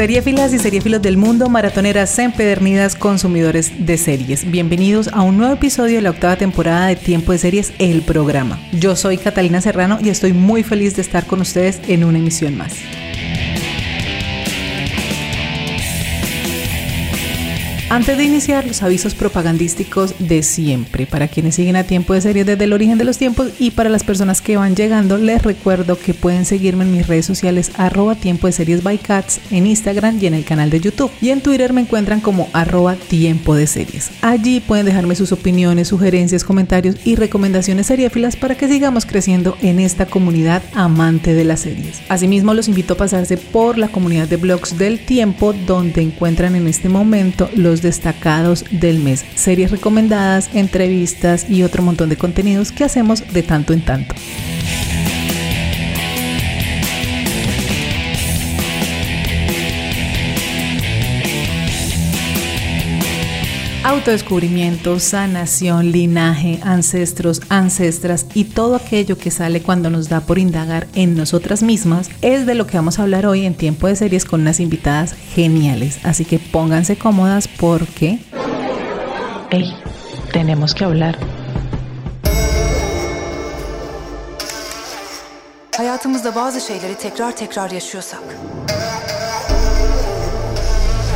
Seriefilas y seriefilos del mundo, maratoneras empedernidas, consumidores de series. Bienvenidos a un nuevo episodio de la octava temporada de Tiempo de Series, el programa. Yo soy Catalina Serrano y estoy muy feliz de estar con ustedes en una emisión más. Antes de iniciar, los avisos propagandísticos de siempre. Para quienes siguen a tiempo de series desde el origen de los tiempos y para las personas que van llegando, les recuerdo que pueden seguirme en mis redes sociales arroba tiempo de series by cats en Instagram y en el canal de YouTube. Y en Twitter me encuentran como arroba tiempo de series. Allí pueden dejarme sus opiniones, sugerencias, comentarios y recomendaciones seriéfilas para que sigamos creciendo en esta comunidad amante de las series. Asimismo, los invito a pasarse por la comunidad de blogs del tiempo donde encuentran en este momento los destacados del mes, series recomendadas, entrevistas y otro montón de contenidos que hacemos de tanto en tanto. Autodescubrimiento, sanación, linaje, ancestros, ancestras y todo aquello que sale cuando nos da por indagar en nosotras mismas es de lo que vamos a hablar hoy en tiempo de series con unas invitadas geniales. Así que pónganse cómodas porque... ¡Ey! Tenemos que hablar. Hayatımızda bazı şeyleri tekrar tekrar yaşıyorsak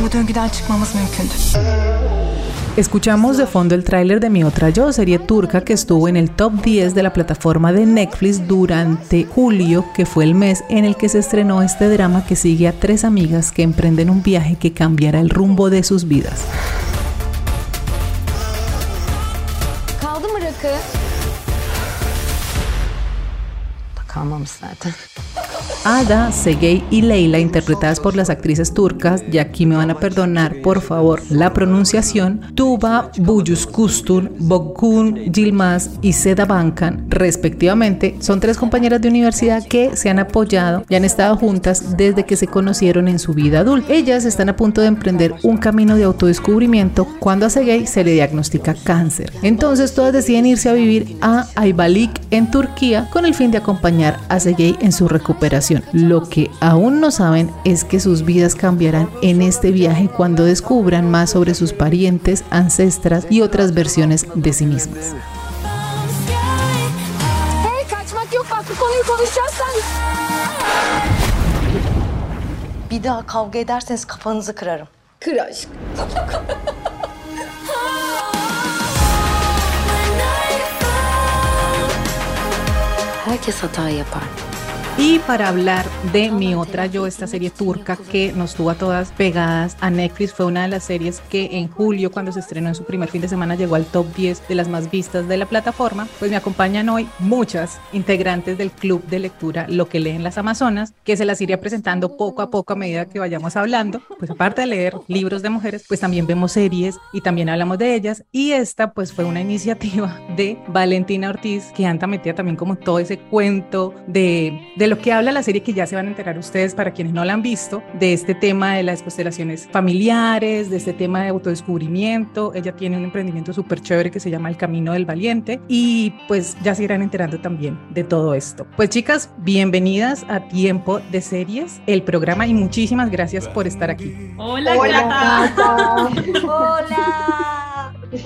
bu döngüden çıkmamız mümkündür. Escuchamos de fondo el tráiler de Mi Otra Yo, serie turca que estuvo en el top 10 de la plataforma de Netflix durante julio, que fue el mes en el que se estrenó este drama que sigue a tres amigas que emprenden un viaje que cambiará el rumbo de sus vidas. Ada, Segey y Leila, interpretadas por las actrices turcas, y aquí me van a perdonar por favor la pronunciación, Tuba Buyuskustun, Boggun Yilmaz y Seda Bankan, respectivamente, son tres compañeras de universidad que se han apoyado y han estado juntas desde que se conocieron en su vida adulta. Ellas están a punto de emprender un camino de autodescubrimiento cuando a Segey se le diagnostica cáncer. Entonces todas deciden irse a vivir a Ayvalik en Turquía con el fin de acompañar a Segey en su recuperación. Lo que aún no saben es que sus vidas cambiarán en este viaje cuando descubran más sobre sus parientes, ancestras y otras versiones de sí mismas. Bir daha kavga ederseniz kafanızı kırarım. Kır aşk. Herkes hata yapar. Y para hablar de Mi Otra Yo, esta serie turca que nos tuvo a todas pegadas a Netflix, fue una de las series que en julio, cuando se estrenó en su primer fin de semana, llegó al top 10 de las más vistas de la plataforma. Pues me acompañan hoy muchas integrantes del club de lectura Lo que leen las Amazonas, que se las iré presentando poco a poco a medida que vayamos hablando. Pues aparte de leer libros de mujeres, pues también vemos series y también hablamos de ellas. Y esta pues fue una iniciativa de Valentina Ortiz, que anda metida también como todo ese cuento de, de lo que habla la serie que ya se van a enterar ustedes para quienes no la han visto, de este tema de las constelaciones familiares, de este tema de autodescubrimiento. Ella tiene un emprendimiento súper chévere que se llama El Camino del Valiente y pues ya se irán enterando también de todo esto. Pues chicas, bienvenidas a Tiempo de Series, el programa y muchísimas gracias por estar aquí. Hola, Cata. Hola.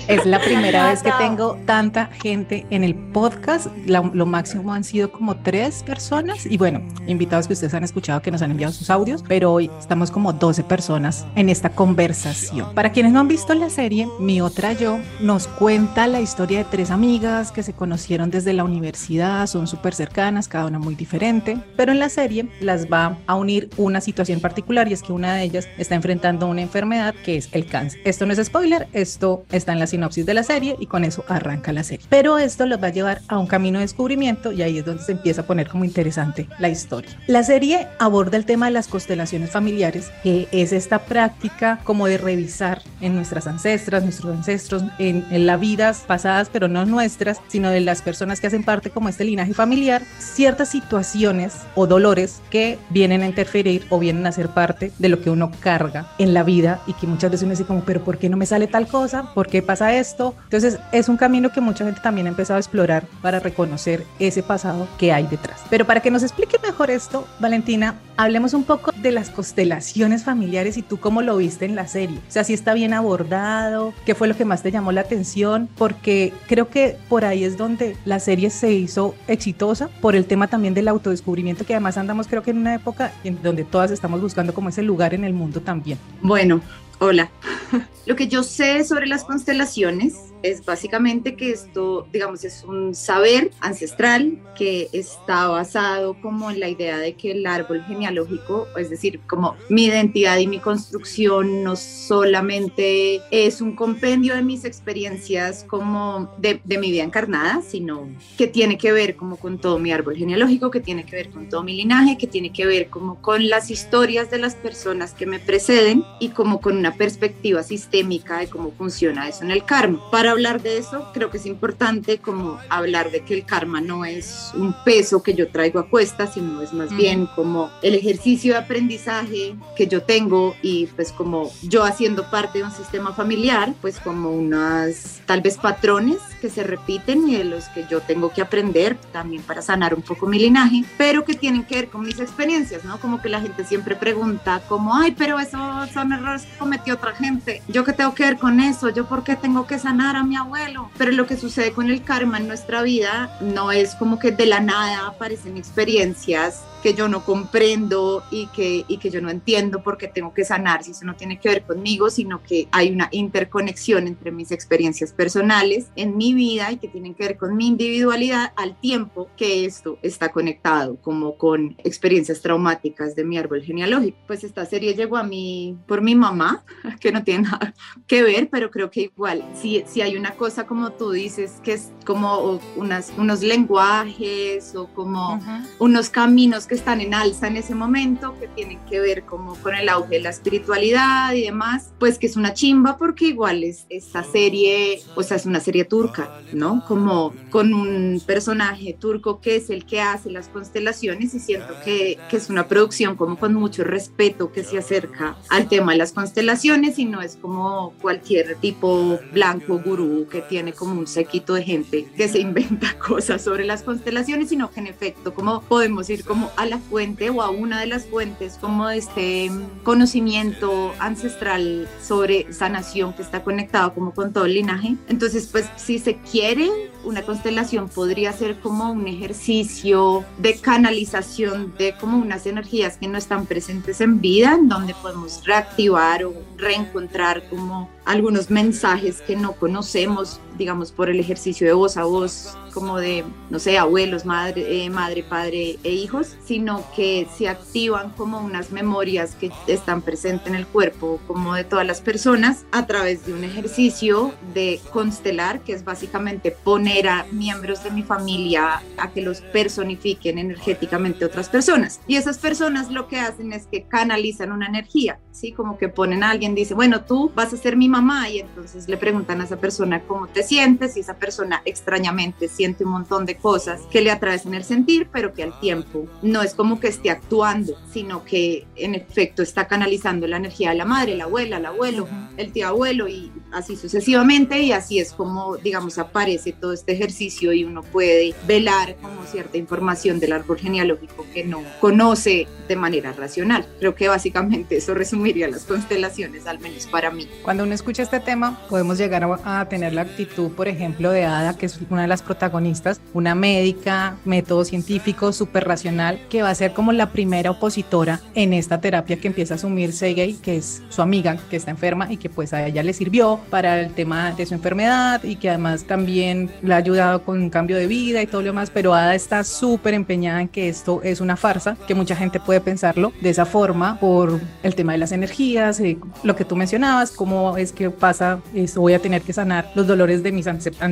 Es la primera vez que tengo tanta gente en el podcast. La- lo máximo han sido como tres personas y bueno, invitados que ustedes han escuchado que nos han enviado sus audios, pero hoy estamos como 12 personas en esta conversación. Para quienes no han visto la serie, Mi Otra Yo nos cuenta la historia de tres amigas que se conocieron desde la universidad, son súper cercanas, cada una muy diferente, pero en la serie las va a unir una situación particular y es que una de ellas está enfrentando una enfermedad que es el cáncer. Esto no es spoiler, esto está en la sinopsis de la serie y con eso arranca la serie. Pero esto los va a llevar a un camino de descubrimiento y ahí es donde se empieza a poner como interesante la historia. La serie aborda el tema de las constelaciones familiares, que es esta práctica como de revisar en nuestras ancestras, nuestros ancestros, en, en las vidas pasadas, pero no nuestras, sino de las personas que hacen parte como este linaje familiar, ciertas situaciones o dolores que vienen a interferir o vienen a ser parte de lo que uno carga en la vida y que muchas veces uno dice como, pero ¿por qué no me sale tal cosa? ¿Por qué pasa esto? Entonces es un camino que mucha gente también ha empezado a explorar para reconocer ese pasado que hay detrás. Pero para que nos explique mejor esto, Valentina, hablemos un poco de las constelaciones familiares y tú cómo lo viste en la serie. O sea, si está bien abordado, qué fue lo que más te llamó la atención, porque creo que por ahí es donde la serie se hizo exitosa, por el tema también del autodescubrimiento, que además andamos creo que en una época en donde todas estamos buscando como ese lugar en el mundo también. Bueno, hola. Lo que yo sé sobre las constelaciones es básicamente que esto, digamos, es un saber ancestral que está basado como en la idea de que el árbol genealógico, es decir, como mi identidad y mi construcción no solamente es un compendio de mis experiencias como de, mi vida encarnada, sino que tiene que ver como con todo mi árbol genealógico, que tiene que ver con todo mi linaje, que tiene que ver como con las historias de las personas que me preceden y como con una perspectiva sistémica de cómo funciona eso en el karma. Para hablar de eso, creo que es importante como hablar de que el karma no es un peso que yo traigo a cuesta, sino es más bien como el ejercicio de aprendizaje que yo tengo y pues como yo haciendo parte de un sistema familiar, pues como unas tal vez patrones que se repiten y de los que yo tengo que aprender también para sanar un poco mi linaje, pero que tienen que ver con mis experiencias, ¿no? Como que la gente siempre pregunta como, ay, pero eso son errores que cometió otra gente, yo qué tengo que ver con eso, yo por qué tengo que sanar a mi abuelo, pero lo que sucede con el karma en nuestra vida no es como que de la nada aparecen experiencias que yo no comprendo y que, y que yo no entiendo porque tengo que sanar, si eso no tiene que ver conmigo, sino que hay una interconexión entre mis experiencias personales en mi vida y que tienen que ver con mi individualidad al tiempo que esto está conectado, como con experiencias traumáticas de mi árbol genealógico. Pues esta serie llegó a mí por mi mamá, que no tiene nada que ver, pero creo que igual, si, si hay una cosa como tú dices, que es como unas, unos lenguajes o como uh -huh. unos caminos que están en alza en ese momento, que tienen que ver como con el auge de la espiritualidad y demás, pues que es una chimba porque igual es esta serie, o sea, es una serie turca, ¿no? Como con un personaje turco que es el que hace las constelaciones y siento que, que es una producción como con mucho respeto que se acerca al tema de las constelaciones y no es como cualquier tipo blanco gurú que tiene como un sequito de gente que se inventa cosas sobre las constelaciones, sino que en efecto como podemos ir como a la fuente o a una de las fuentes como este conocimiento ancestral sobre sanación que está conectado como con todo el linaje. Entonces, pues si se quiere, una constelación podría ser como un ejercicio de canalización de como unas energías que no están presentes en vida, en donde podemos reactivar o reencontrar como algunos mensajes que no conocemos, digamos, por el ejercicio de voz a voz, como de, no sé, abuelos, madre, eh, madre, padre e hijos, sino que se activan como unas memorias que están presentes en el cuerpo, como de todas las personas, a través de un ejercicio de constelar, que es básicamente poner a miembros de mi familia a que los personifiquen energéticamente otras personas. Y esas personas lo que hacen es que canalizan una energía, ¿sí? Como que ponen a alguien, dice, bueno, tú vas a ser mi mamá y entonces le preguntan a esa persona cómo te sientes y esa persona extrañamente siente un montón de cosas que le atravesan el sentir, pero que al tiempo no es como que esté actuando, sino que en efecto está canalizando la energía de la madre, la abuela, el abuelo, el tío abuelo y así sucesivamente y así es como digamos aparece todo este ejercicio y uno puede velar como cierta información del árbol genealógico que no conoce de manera racional. Creo que básicamente eso resumiría las constelaciones, al menos para mí. Cuando uno escucha este tema, podemos llegar a, tener la actitud, por ejemplo, de Ada, que es una de las protagonistas, una médica, método científico, súper racional, que va a ser como la primera opositora en esta terapia que empieza a asumir Sergey, que es su amiga, que está enferma y que pues a ella le sirvió para el tema de su enfermedad y que además también le ha ayudado con un cambio de vida y todo lo demás, pero Ada está súper empeñada en que esto es una farsa, que mucha gente puede pensarlo de esa forma por el tema de las energías, eh, lo que tú mencionabas, cómo es que pasa, eso voy a tener que sanar los dolores de mis,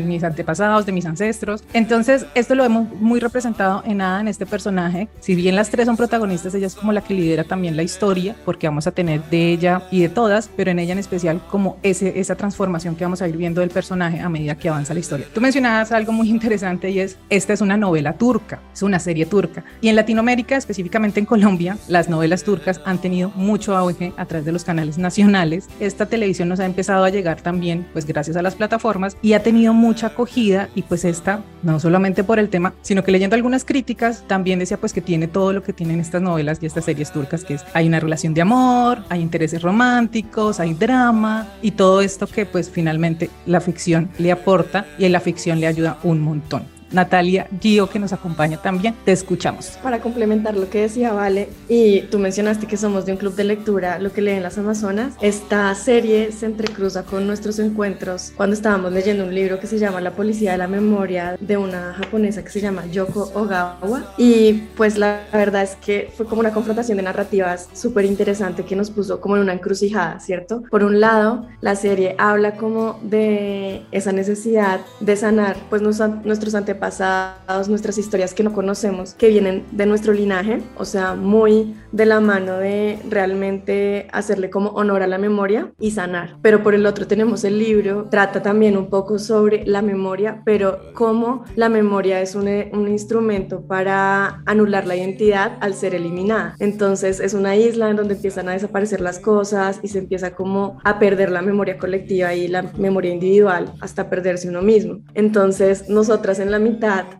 mis antepasados, de mis ancestros. Entonces, esto lo vemos muy representado en Ada, en este personaje. Si bien las tres son protagonistas, ella es como la que lidera también la historia, porque vamos a tener de ella y de todas, pero en ella en especial como ese, esa transformación que vamos a ir viendo del personaje a medida que avanza la historia. Tú mencionabas algo muy interesante y es, esta es una novela turca, es una serie turca. Y en Latinoamérica, específicamente en Colombia, las novelas turcas han tenido mucho auge a través de los canales nacionales. Esta televisión nos ha empezado a llegar también, pues gracias a las plataformas, y ha tenido mucha acogida y pues esta, no solamente por el tema, sino que leyendo algunas críticas, también decía pues que tiene todo lo que tienen estas novelas y estas series turcas, que es, hay una relación de amor, hay intereses románticos, hay drama y todo esto que pues finalmente la ficción le aporta y en la ficción le ayuda un montón. Natalia Gio, que nos acompaña también. Te escuchamos. Para complementar lo que decía Vale, y tú mencionaste que somos de un club de lectura, lo que leen las Amazonas, esta serie se entrecruza con nuestros encuentros cuando estábamos leyendo un libro que se llama La Policía de la Memoria de una japonesa que se llama Yoko Ogawa. Y pues la verdad es que fue como una confrontación de narrativas súper interesante que nos puso como en una encrucijada, ¿cierto? Por un lado, la serie habla como de esa necesidad de sanar pues nuestros antepasados pasados, nuestras historias que no conocemos, que vienen de nuestro linaje, o sea, muy de la mano de realmente hacerle como honor a la memoria y sanar. Pero por el otro tenemos el libro, trata también un poco sobre la memoria, pero cómo la memoria es un, un instrumento para anular la identidad al ser eliminada. Entonces es una isla en donde empiezan a desaparecer las cosas y se empieza como a perder la memoria colectiva y la memoria individual hasta perderse uno mismo. Entonces nosotras en la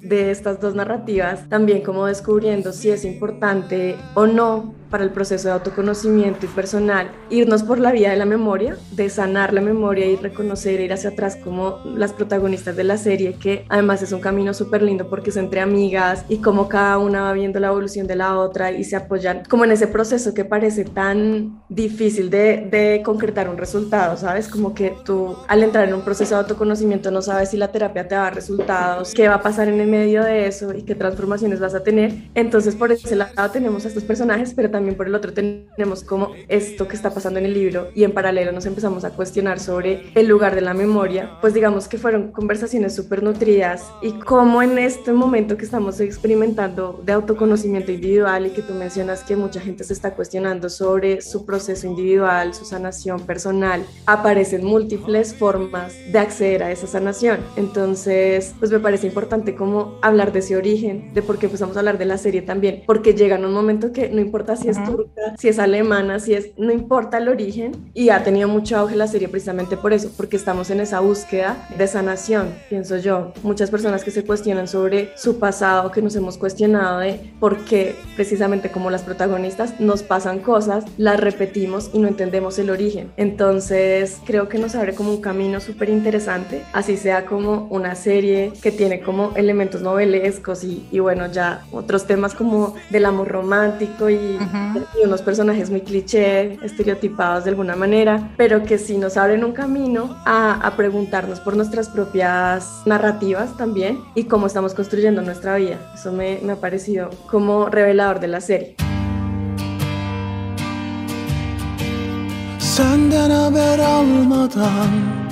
de estas dos narrativas, también como descubriendo si es importante o no para el proceso de autoconocimiento y personal, irnos por la vía de la memoria, de sanar la memoria y reconocer, ir hacia atrás como las protagonistas de la serie, que además es un camino súper lindo porque es entre amigas y como cada una va viendo la evolución de la otra y se apoyan como en ese proceso que parece tan difícil de, de concretar un resultado, ¿sabes? Como que tú al entrar en un proceso de autoconocimiento no sabes si la terapia te va a dar resultados, qué va a pasar en el medio de eso y qué transformaciones vas a tener. Entonces por ese lado tenemos a estos personajes, pero también por el otro tenemos como esto que está pasando en el libro y en paralelo nos empezamos a cuestionar sobre el lugar de la memoria, pues digamos que fueron conversaciones súper nutridas y cómo en este momento que estamos experimentando de autoconocimiento individual y que tú mencionas que mucha gente se está cuestionando sobre su proceso individual, su sanación personal, aparecen múltiples formas de acceder a esa sanación. Entonces, pues me parece importante como hablar de ese origen, de por qué empezamos a hablar de la serie también, porque llega en un momento que no importa si es turca, si es alemana, si es, no importa el origen, y ha tenido mucho auge la serie precisamente por eso, porque estamos en esa búsqueda de sanación, pienso yo. Muchas personas que se cuestionan sobre su pasado, que nos hemos cuestionado de por qué precisamente como las protagonistas nos pasan cosas, las repetimos y no entendemos el origen. Entonces creo que nos abre como un camino súper interesante, así sea como una serie que tiene como elementos novelescos y, y bueno, ya otros temas como del amor romántico y y unos personajes muy cliché, estereotipados de alguna manera, pero que sí nos abren un camino a, a preguntarnos por nuestras propias narrativas también y cómo estamos construyendo nuestra vida. Eso me, me ha parecido como revelador de la serie. Senden haber almadan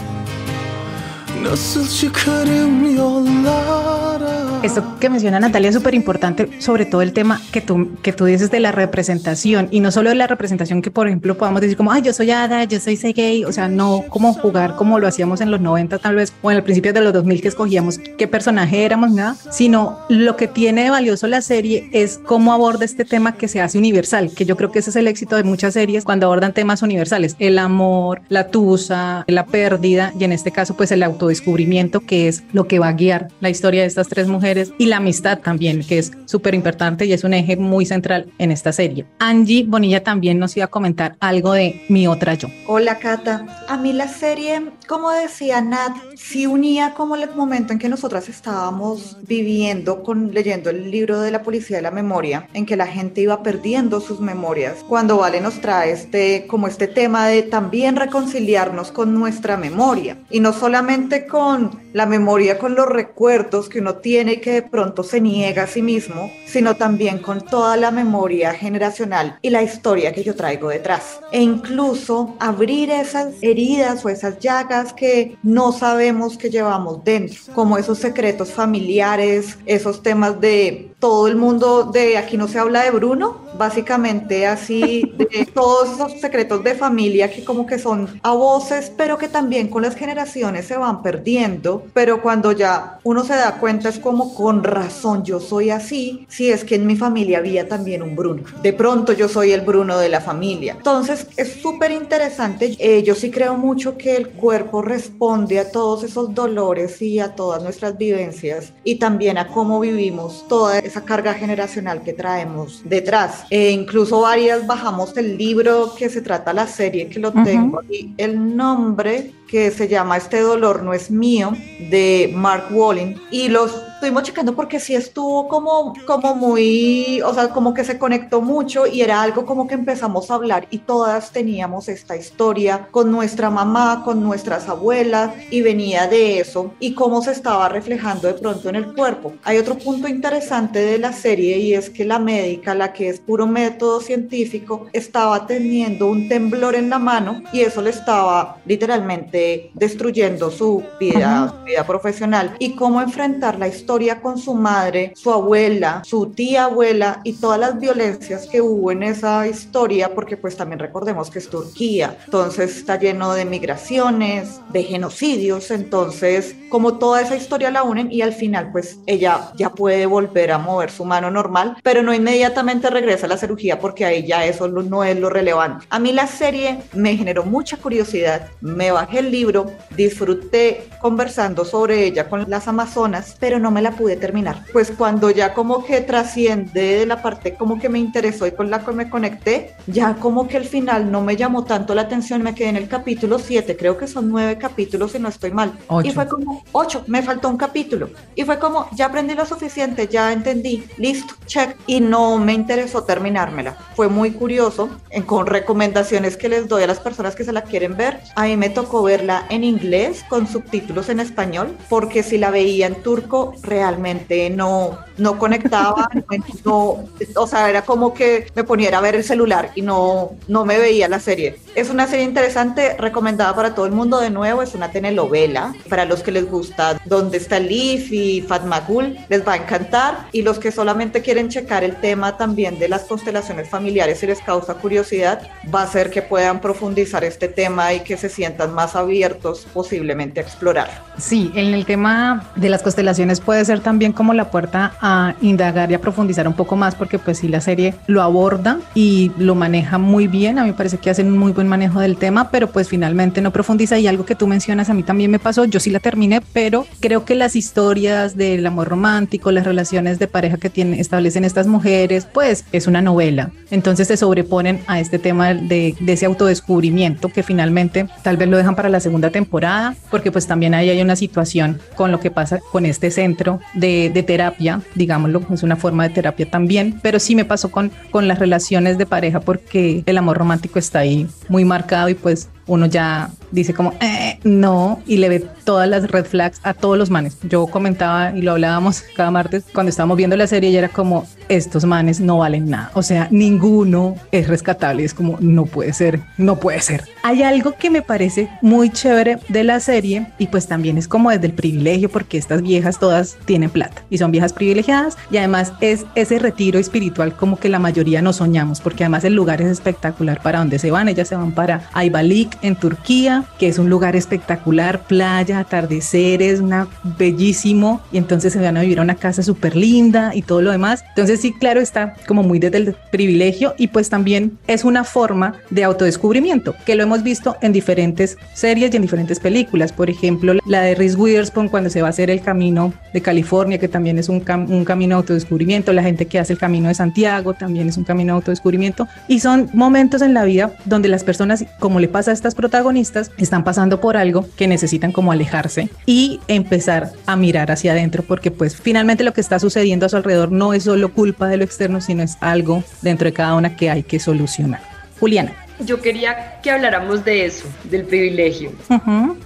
Nasıl çıkarım yollara Esto que menciona Natalia es súper importante, sobre todo el tema que tú, que tú dices de la representación y no solo de la representación que, por ejemplo, podamos decir como, ay, yo soy Ada, yo soy gay, o sea, no como jugar como lo hacíamos en los 90 tal vez o en el principio de los 2000 que escogíamos qué personaje éramos, nada, sino lo que tiene de valioso la serie es cómo aborda este tema que se hace universal, que yo creo que ese es el éxito de muchas series cuando abordan temas universales, el amor, la tusa, la pérdida y en este caso pues el autodescubrimiento que es lo que va a guiar la historia de estas tres mujeres y la amistad también, que es súper importante y es un eje muy central en esta serie. Angie Bonilla también nos iba a comentar algo de Mi Otra Yo. Hola Cata, a mí la serie, como decía Nat, sí unía como el momento en que nosotras estábamos viviendo con leyendo el libro de la policía de la memoria, en que la gente iba perdiendo sus memorias. Cuando Vale nos trae este como este tema de también reconciliarnos con nuestra memoria y no solamente con la memoria, con los recuerdos que uno tiene y que de pronto se niega a sí mismo, sino también con toda la memoria generacional y la historia que yo traigo detrás. E incluso abrir esas heridas o esas llagas que no sabemos que llevamos dentro, como esos secretos familiares, esos temas de todo el mundo de aquí no se habla de Bruno, básicamente así de todos esos secretos de familia que como que son a voces, pero que también con las generaciones se van perdiendo, pero cuando ya uno se da cuenta es como con razón yo soy así, si es que en mi familia había también un Bruno. De pronto yo soy el Bruno de la familia. Entonces es súper interesante. Eh, yo sí creo mucho que el cuerpo responde a todos esos dolores y a todas nuestras vivencias y también a cómo vivimos toda esa carga generacional que traemos detrás. E incluso varias bajamos el libro que se trata la serie, que lo tengo y el nombre que se llama Este dolor no es mío, de Mark Walling, y los estuvimos checando porque sí estuvo como, como muy, o sea, como que se conectó mucho y era algo como que empezamos a hablar y todas teníamos esta historia con nuestra mamá, con nuestras abuelas y venía de eso y cómo se estaba reflejando de pronto en el cuerpo. Hay otro punto interesante de la serie y es que la médica, la que es puro método científico, estaba teniendo un temblor en la mano y eso le estaba literalmente destruyendo su vida, su vida profesional y cómo enfrentar la historia con su madre, su abuela, su tía abuela y todas las violencias que hubo en esa historia, porque pues también recordemos que es Turquía, entonces está lleno de migraciones, de genocidios, entonces como toda esa historia la unen y al final pues ella ya puede volver a mover su mano normal, pero no inmediatamente regresa a la cirugía porque ahí ya eso no es lo relevante. A mí la serie me generó mucha curiosidad, me bajé el libro, disfruté conversando sobre ella con las amazonas, pero no me la pude terminar. Pues cuando ya como que trasciende de la parte como que me interesó y con la que me conecté, ya como que el final no me llamó tanto la atención, me quedé en el capítulo 7, creo que son nueve capítulos si no estoy mal. Y fue como 8, me faltó un capítulo. Y fue como, ya aprendí lo suficiente, ya entendí, listo, check. Y no me interesó terminármela. Fue muy curioso, en, con recomendaciones que les doy a las personas que se la quieren ver. A mí me tocó verla en inglés con subtítulos en español, porque si la veía en turco, realmente no, no conectaba, no, o sea, era como que me poniera a ver el celular y no, no me veía la serie. Es una serie interesante, recomendada para todo el mundo de nuevo, es una telenovela, para los que les gusta Dónde está Leaf y Fatma Gul, les va a encantar, y los que solamente quieren checar el tema también de las constelaciones familiares y les causa curiosidad, va a ser que puedan profundizar este tema y que se sientan más abiertos posiblemente a explorar. Sí, en el tema de las constelaciones puede ser también como la puerta a indagar y a profundizar un poco más porque pues sí la serie lo aborda y lo maneja muy bien, a mí me parece que hacen un muy buen manejo del tema, pero pues finalmente no profundiza. Y algo que tú mencionas a mí también me pasó, yo sí la terminé, pero creo que las historias del amor romántico, las relaciones de pareja que tienen, establecen estas mujeres, pues es una novela, entonces se sobreponen a este tema de, de ese autodescubrimiento que finalmente tal vez lo dejan para la segunda temporada, porque pues también ahí hay una situación con lo que pasa con este centro de, de, terapia, digámoslo, es una forma de terapia también, pero sí me pasó con, con las relaciones de pareja porque el amor romántico está ahí muy marcado y pues uno ya dice como, eh, no, y le ve todas las red flags a todos los manes. Yo comentaba y lo hablábamos cada martes cuando estábamos viendo la serie y era como, estos manes no valen nada. O sea, ninguno es rescatable. Es como, no puede ser, no puede ser. Hay algo que me parece muy chévere de la serie y pues también es como desde el privilegio porque estas viejas todas tienen plata y son viejas privilegiadas y además es ese retiro espiritual como que la mayoría no soñamos porque además el lugar es espectacular para donde se van. Ellas se van para Ayvalik en Turquía, que es un lugar espectacular, playa, atardeceres, una bellísimo y entonces se van a vivir a una casa súper linda y todo lo demás. Entonces sí, claro, está como muy desde el privilegio y pues también es una forma de autodescubrimiento que lo hemos visto en diferentes series y en diferentes películas. Por ejemplo, la de Reese Witherspoon cuando se va a hacer el camino de California, que también es un, cam un camino de autodescubrimiento. La gente que hace el camino de Santiago también es un camino de autodescubrimiento. Y son momentos en la vida donde las personas, como le pasa a estas protagonistas, están pasando por algo que necesitan como alejarse y empezar a mirar hacia adentro porque pues finalmente lo que está sucediendo a su alrededor no es solo culpa de lo externo, sino es algo dentro de cada una que hay que solucionar. Juliana. Yo quería que habláramos de eso, del privilegio.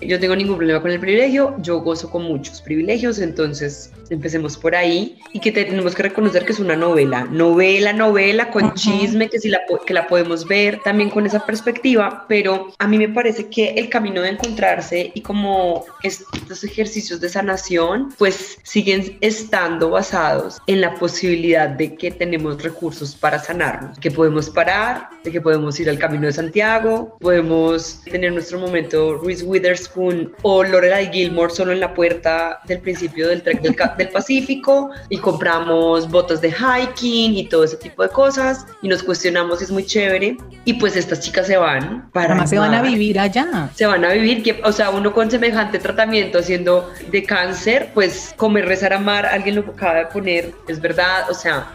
Yo tengo ningún problema con el privilegio, yo gozo con muchos privilegios, entonces empecemos por ahí. Y que tenemos que reconocer que es una novela, novela, novela con chisme, que, si la, que la podemos ver también con esa perspectiva, pero a mí me parece que el camino de encontrarse y como estos ejercicios de sanación, pues siguen estando basados en la posibilidad de que tenemos recursos para sanarnos, que podemos parar, de que podemos ir al camino de Santiago, podemos tener nuestro momento Reese Witherspoon o Lorelai Gilmore solo en la puerta del principio del trek del, del Pacífico y compramos botas de hiking y todo ese tipo de cosas y nos cuestionamos, es muy chévere. Y pues estas chicas se van para... Además se van a vivir allá. Se van a vivir, que, o sea, uno con semejante tratamiento haciendo de cáncer, pues comer, rezar, amar, alguien lo acaba de poner, es verdad, o sea,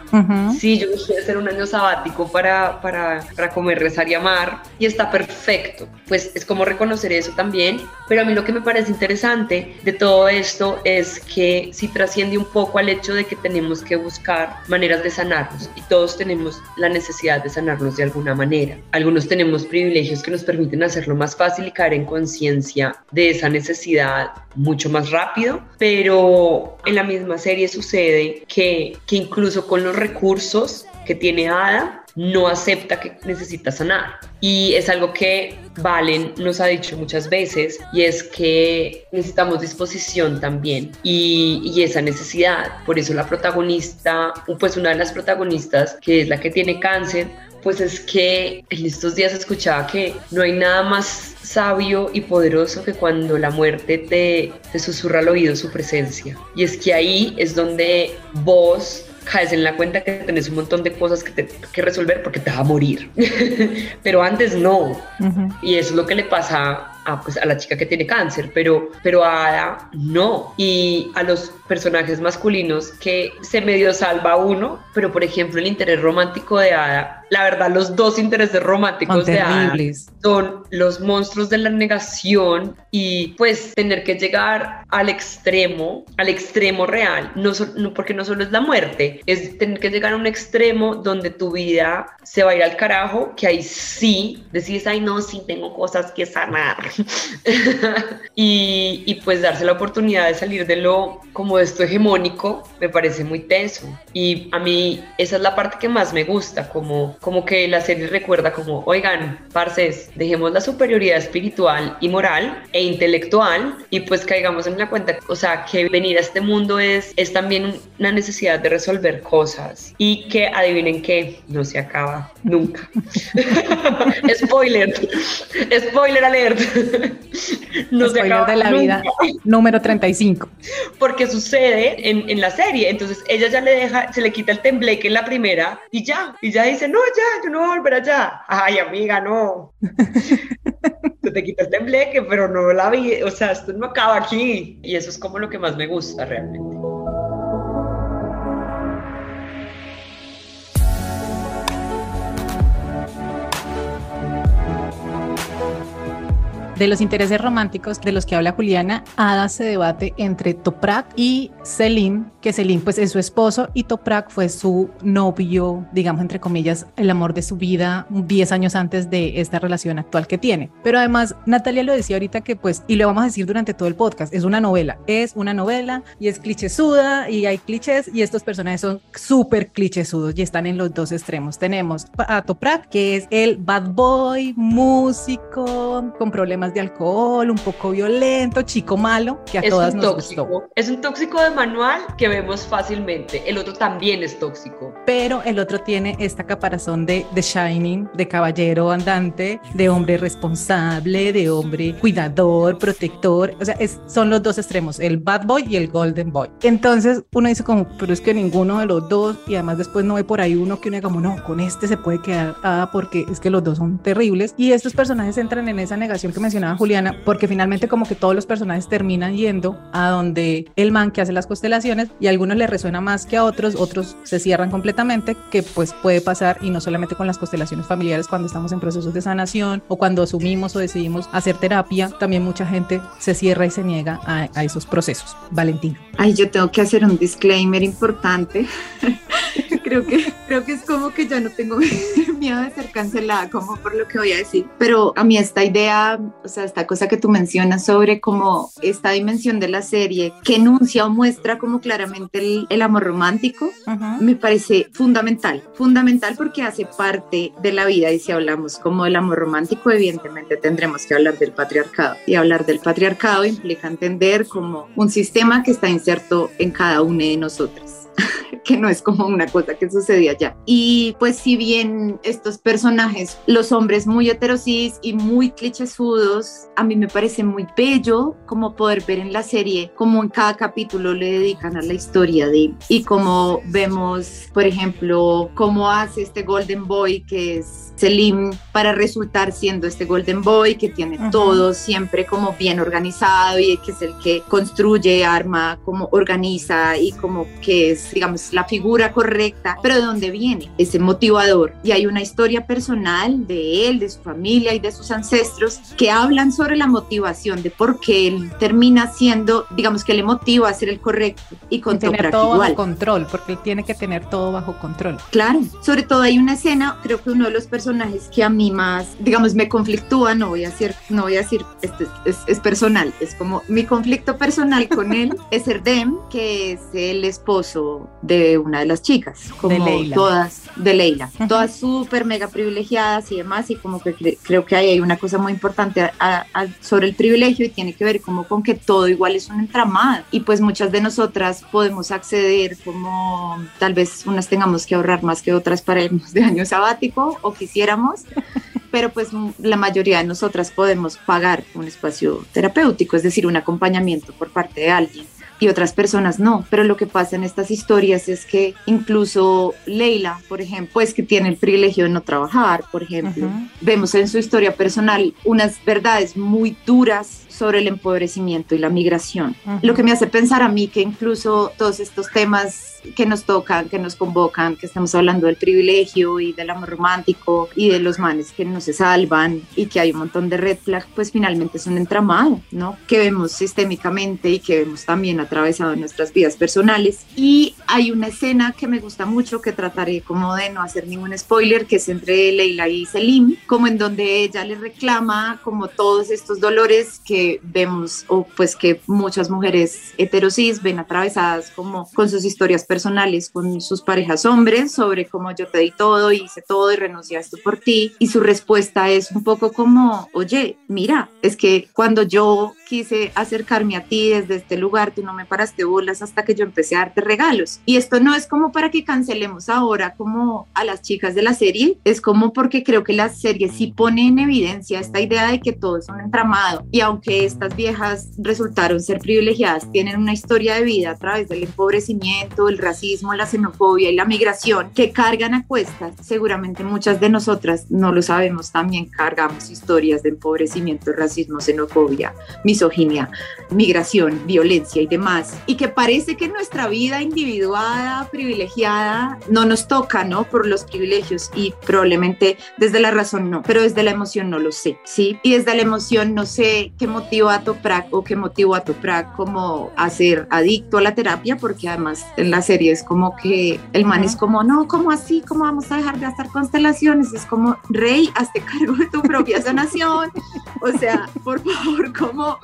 sí, yo quisiera hacer un año sabático para, para, para comer, rezar y amar y está perfecto. Pues es como reconocer eso también, pero a mí lo que me parece interesante de todo esto es que si trasciende un poco al hecho de que tenemos que buscar maneras de sanarnos y todos tenemos la necesidad de sanarnos de alguna manera. Algunos tenemos privilegios que nos permiten hacerlo más fácil y caer en conciencia de esa necesidad mucho más rápido, pero en la misma serie sucede que, que incluso con los recursos que tiene Ada, no acepta que necesita sanar. Y es algo que Valen nos ha dicho muchas veces y es que necesitamos disposición también y, y, esa necesidad. Por eso la protagonista, pues una de las protagonistas, que es la que tiene cáncer, pues es que en estos días escuchaba que no hay nada más sabio y poderoso que cuando la muerte te, te susurra al oído su presencia. Y es que ahí es donde vos caes en la cuenta que tenés un montón de cosas que, te, que resolver porque te va a morir. pero antes no. Y eso es lo que le pasa a, pues, a la chica que tiene cáncer, pero, pero a Ada no. Y a los personajes masculinos que se medio salva uno, pero por ejemplo el interés romántico de Ada, la verdad los dos intereses románticos de Ada son los monstruos de la negación y pues tener que llegar al extremo, al extremo real, no, no porque no solo es la muerte, es tener que llegar a un extremo donde tu vida se va a ir al carajo, que ahí sí decís, ay no, sí tengo cosas que sanar. y, y pues darse la oportunidad de salir de lo como esto hegemónico me parece muy tenso y a mí esa es la parte que más me gusta, como, como que la serie recuerda como, oigan, parces, dejemos la superioridad espiritual y moral e intelectual y pues caigamos en la cuenta, o sea, que venir a este mundo es, es también una necesidad de resolver cosas y que adivinen que no se acaba nunca. Spoiler, spoiler alert. no se acaba de la vida número 35. Porque sucede en, en, la serie. Entonces ella ya le deja, se le quita el tembleque en la primera y ya, y ya dice, no, ya, yo no voy a volver allá. Ay, amiga, no. Se te quita el tembleque, pero no la vi, o sea, esto no acaba aquí. Y eso es como lo que más me gusta realmente. De los intereses románticos de los que habla Juliana, Ada se debate entre Toprak y Selim, que Selim pues es su esposo y Toprak fue su novio, digamos entre comillas, el amor de su vida 10 años antes de esta relación actual que tiene. Pero además, Natalia lo decía ahorita que pues, y lo vamos a decir durante todo el podcast, es una novela, es una novela y es clichésuda y hay clichés y estos personajes son súper clichésudos y están en los dos extremos. Tenemos a Toprak, que es el bad boy, músico, con problemas de alcohol, un poco violento, chico malo, que a es todas nos tóxico. gustó. Es un tóxico de manual que vemos fácilmente. El otro también es tóxico. Pero el otro tiene esta caparazón de, de Shining, de caballero andante, de hombre responsable, de hombre cuidador, protector. O sea, es, son los dos extremos, el bad boy y el golden boy. Entonces uno dice como, pero es que ninguno de los dos, y además después no ve por ahí uno que uno diga como, no, con este se puede quedar, ah, porque es que los dos son terribles. Y estos personajes entran en esa negación que mencionaba Juliana, porque finalmente como que todos los personajes terminan yendo a donde el man que hace las constelaciones y a algunos le resuena más que a otros, otros se cierran completamente, que pues puede pasar y no solamente con las constelaciones familiares cuando estamos en procesos de sanación o cuando asumimos o decidimos hacer terapia, también mucha gente se cierra y se niega a, a esos procesos. Valentín. Ay, yo tengo que hacer un disclaimer importante. creo que, creo que es como que ya no tengo miedo de ser cancelada, como por lo que voy a decir. Pero a mí esta idea, o sea, esta cosa que tú mencionas sobre como esta dimensión de la serie que enuncia o muestra como claramente el, el amor romántico, me parece fundamental, fundamental porque hace parte de la vida. Y si hablamos como del amor romántico, evidentemente tendremos que hablar del patriarcado. Y hablar del patriarcado implica entender como un sistema que está inserto en cada una de nosotras que no es como una cosa que sucedía ya. Y pues si bien estos personajes, los hombres muy heterosis y muy clichésudos, a mí me parece muy bello como poder ver en la serie como en cada capítulo le dedican a la historia de y como vemos, por ejemplo, cómo hace este Golden Boy que es Selim para resultar siendo este Golden Boy que tiene todo siempre como bien organizado y que es el que construye, arma, como organiza y como que es, digamos, la figura correcta, pero de dónde viene ese motivador. Y hay una historia personal de él, de su familia y de sus ancestros que hablan sobre la motivación de por qué él termina siendo, digamos, que le motiva a ser el correcto y con tener todo bajo control, porque él tiene que tener todo bajo control. Claro, sobre todo hay una escena, creo que uno de los personajes que a mí más, digamos, me conflictúa, no voy a decir, no voy a decir, este es, es, personal, es como mi conflicto personal con él es Erdem, que es el esposo de una de las chicas, como todas, de Leila, todas súper mega privilegiadas y demás, y como que creo que ahí hay una cosa muy importante sobre el privilegio y tiene que ver como con que todo igual es un entramado, y pues muchas de nosotras podemos acceder como tal vez unas tengamos que ahorrar más que otras para irnos de año sabático o quisiéramos, pero pues la mayoría de nosotras podemos pagar un espacio terapéutico, es decir, un acompañamiento por parte de alguien y otras personas no. Pero lo que pasa en estas historias es que incluso Leila, por ejemplo, pues que tiene el privilegio de no trabajar, por ejemplo, vemos en su historia personal unas verdades muy duras sobre el empobrecimiento y la migración. Lo que me hace pensar a mí que incluso todos estos temas que nos tocan, que nos convocan, que estamos hablando del privilegio y del amor romántico y de los manes que no se salvan y que hay un montón de red flag, pues finalmente es un entramado, ¿no? Que vemos sistémicamente y que vemos también atravesado en nuestras vidas personales. Y hay una escena que me gusta mucho, que trataré como de no hacer ningún spoiler, que es entre Leila y Selim, como en donde ella le reclama como todos estos dolores que vemos o pues que muchas mujeres heterosis ven atravesadas como con sus historias personales con sus parejas hombres sobre cómo yo te di todo, hice todo y renunciaste por ti. Y su respuesta es un poco como, oye, mira, es que cuando yo quise acercarme a ti desde este lugar, tú no me paraste bolas hasta que yo empecé a darte regalos. Y esto no es como para que cancelemos ahora como a las chicas de la serie, es como porque creo que la serie sí pone en evidencia esta idea de que todo es un entramado. Y aunque estas viejas resultaron ser privilegiadas, tienen una historia de vida a través del empobrecimiento, el racismo, la xenofobia y la migración que cargan a cuestas. Seguramente muchas de nosotras no lo sabemos, también cargamos historias de empobrecimiento, racismo, xenofobia, misoginia, migración, violencia y demás. Y que parece que nuestra vida individuada, privilegiada, no nos toca, ¿no? Por los privilegios y probablemente desde la razón no, pero desde la emoción no lo sé, ¿sí? Y desde la emoción no sé qué motiva a Toprak o qué motivó a Toprak como a ser adicto a la terapia, porque además en la serie es como que el man es como, no, ¿cómo así? ¿Cómo vamos a dejar de hacer constelaciones? Es como, rey, hazte cargo de tu propia sanación. O sea, por favor, como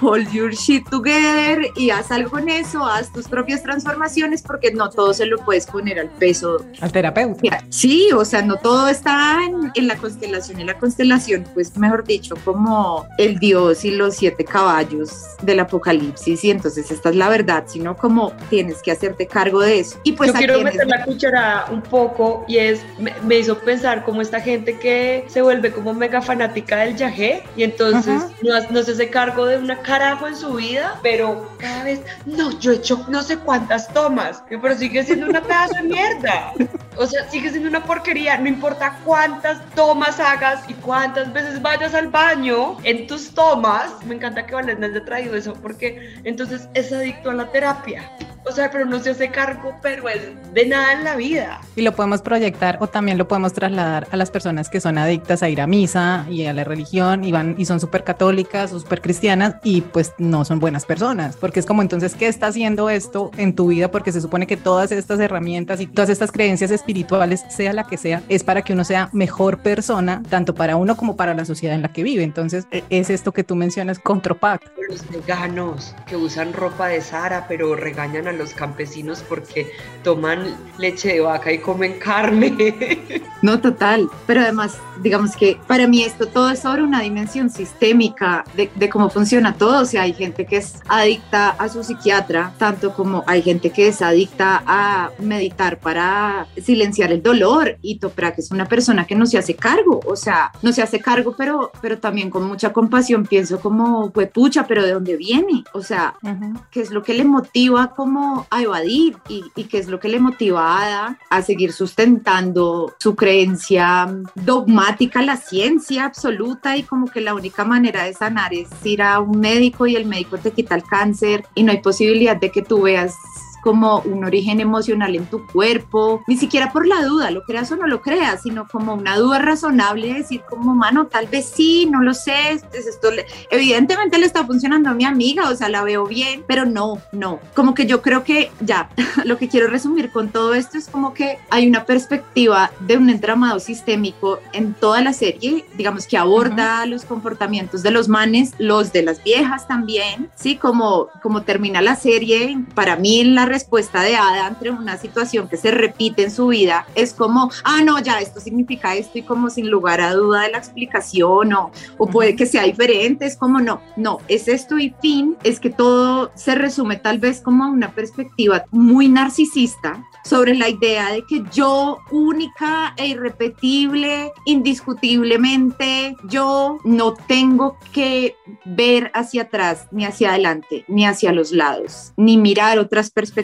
hold your shit together y haz algo con eso, haz tus propias transformaciones porque no todo se lo puedes poner al peso. Al terapeuta. Sí, o sea, no todo está en, en la constelación. En la constelación, pues mejor dicho, como el dios y los siete caballos del apocalipsis y entonces esta es la verdad, sino como tienes que hacerte cargo de eso. Y pues Yo quiero meter la cuchara un poco y es, me, hizo pensar como esta gente que se vuelve como mega fanática del yagé y entonces no, no se hace cargo de una carajo en su vida, pero cada vez, no, yo he hecho no sé cuántas tomas, pero sigue siendo una pedazo de mierda. O sea, sigue siendo una porquería, no importa cuántas tomas hagas y cuántas veces vayas al baño en tus tomas. Me encanta que Valencia haya traído eso porque entonces es adicto a la terapia O sea, pero no se hace cargo, pero es de nada en la vida. Y lo podemos proyectar o también lo podemos trasladar a las personas que son adictas a ir a misa y a la religión y van y son súper católicas o súper cristianas y pues no son buenas personas. Porque es como entonces, ¿qué está haciendo esto en tu vida? Porque se supone que todas estas herramientas y todas estas creencias espirituales, sea la que sea, es para que uno sea mejor persona, tanto para uno como para la sociedad en la que vive. Entonces, e, es esto que tú mencionas con Tropac. Los veganos que usan ropa de Sara, pero regañan a los campesinos porque toman leche de vaca y comen carne. No, total. Pero además, digamos que para mí esto todo es sobre una dimensión sistémica de, de, cómo funciona todo. O sea, hay gente que es adicta a su psiquiatra, tanto como hay gente que es adicta a meditar para silenciar el dolor. Y Toprak es una persona que no se hace cargo. O sea, no se hace cargo, pero, pero también con mucha compasión pienso como, pues pucha, pero ¿de dónde viene? O sea, uh -huh. ¿qué es lo que le motiva como a evadir? Y, y qué es lo que le motiva a Ada a seguir sustentando su creencia dogmática, la ciencia absoluta y como que la única manera de sanar es ir a un médico y el médico te quita el cáncer y no hay posibilidad de que tú veas como un origen emocional en tu cuerpo, ni siquiera por la duda, lo creas o no lo creas, sino como una duda razonable de decir como, mano, tal vez sí, no lo sé, esto le, evidentemente le está funcionando a mi amiga, o sea, la veo bien, pero no, no, como que yo creo que ya, lo que quiero resumir con todo esto es como que hay una perspectiva de un entramado sistémico en toda la serie, digamos que aborda uh -huh. los comportamientos de los manes, los de las viejas también, sí, como, como termina la serie, para mí la respuesta de Ada ante una situación que se repite en su vida es como, ah, no, ya esto significa esto y como sin lugar a duda de la explicación o, o puede que sea diferente, es como, no, no, es esto y fin, es que todo se resume tal vez como a una perspectiva muy narcisista sobre la idea de que yo única e irrepetible, indiscutiblemente, yo no tengo que ver hacia atrás, ni hacia adelante, ni hacia los lados, ni mirar otras perspectivas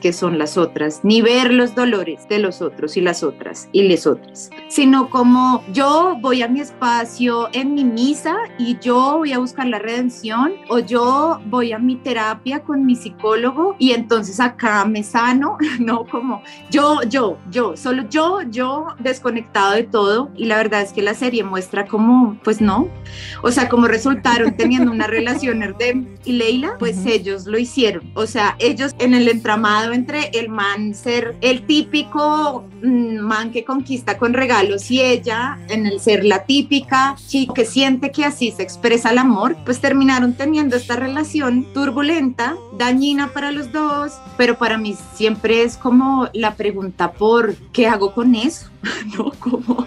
que son las otras, ni ver los dolores de los otros y las otras y les otras, sino como yo voy a mi espacio en mi misa y yo voy a buscar la redención o yo voy a mi terapia con mi psicólogo y entonces acá me sano, no como yo, yo, yo, solo yo, yo desconectado de todo y la verdad es que la serie muestra como, pues no, o sea, como resultaron teniendo una relación Erdem y Leila, pues uh -huh. ellos lo hicieron, o sea, ellos en el entramado entre el man ser el típico mm, man que conquista con regalos y ella en el ser la típica chica que siente que así se expresa el amor, pues terminaron teniendo esta relación turbulenta, dañina para los dos, pero para mí siempre es como la pregunta por qué hago con eso, ¿no? Como,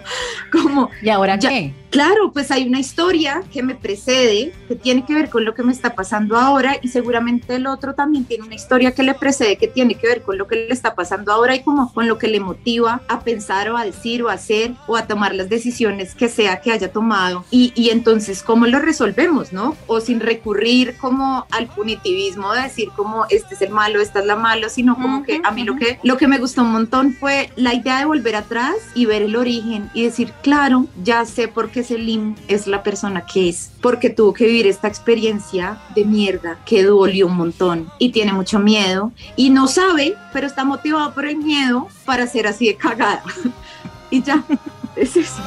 como ¿Y ahora ya, qué? Claro, pues hay una historia que me precede, que tiene que ver con lo que me está pasando ahora y seguramente el otro también tiene una historia que le precede, que tiene que ver con lo que le está pasando ahora y como con lo que le motiva a pensar o a decir o a hacer o a tomar las decisiones que sea que haya tomado. Y, y entonces, ¿cómo lo resolvemos, no? O sin recurrir como al punitivismo de decir como este es el malo, esta es la malo, sino como uh -huh, que a mí uh -huh. lo, que, lo que me gustó un montón fue la idea de volver atrás y ver el origen y decir, claro, ya sé por qué Selim es la persona que es, porque tuvo que vivir esta experiencia de mierda que dolió un montón y tiene mucho miedo y no sabe, pero está motivado por el miedo para ser así de cagada. y ya, es eso.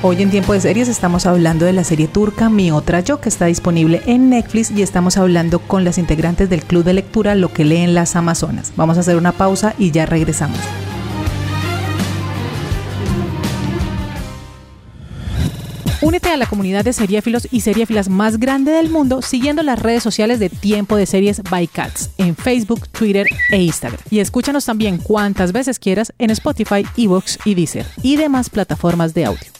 Hoy en Tiempo de Series estamos hablando de la serie turca Mi Otra Yo, que está disponible en Netflix y estamos hablando con las integrantes del club de lectura Lo que leen las Amazonas. Vamos a hacer una pausa y ya regresamos. Únete a la comunidad de seriéfilos y seriéfilas más grande del mundo siguiendo las redes sociales de Tiempo de Series by Cats en Facebook, Twitter e Instagram. Y escúchanos también cuantas veces quieras en Spotify, Evox y Deezer y demás plataformas de audio.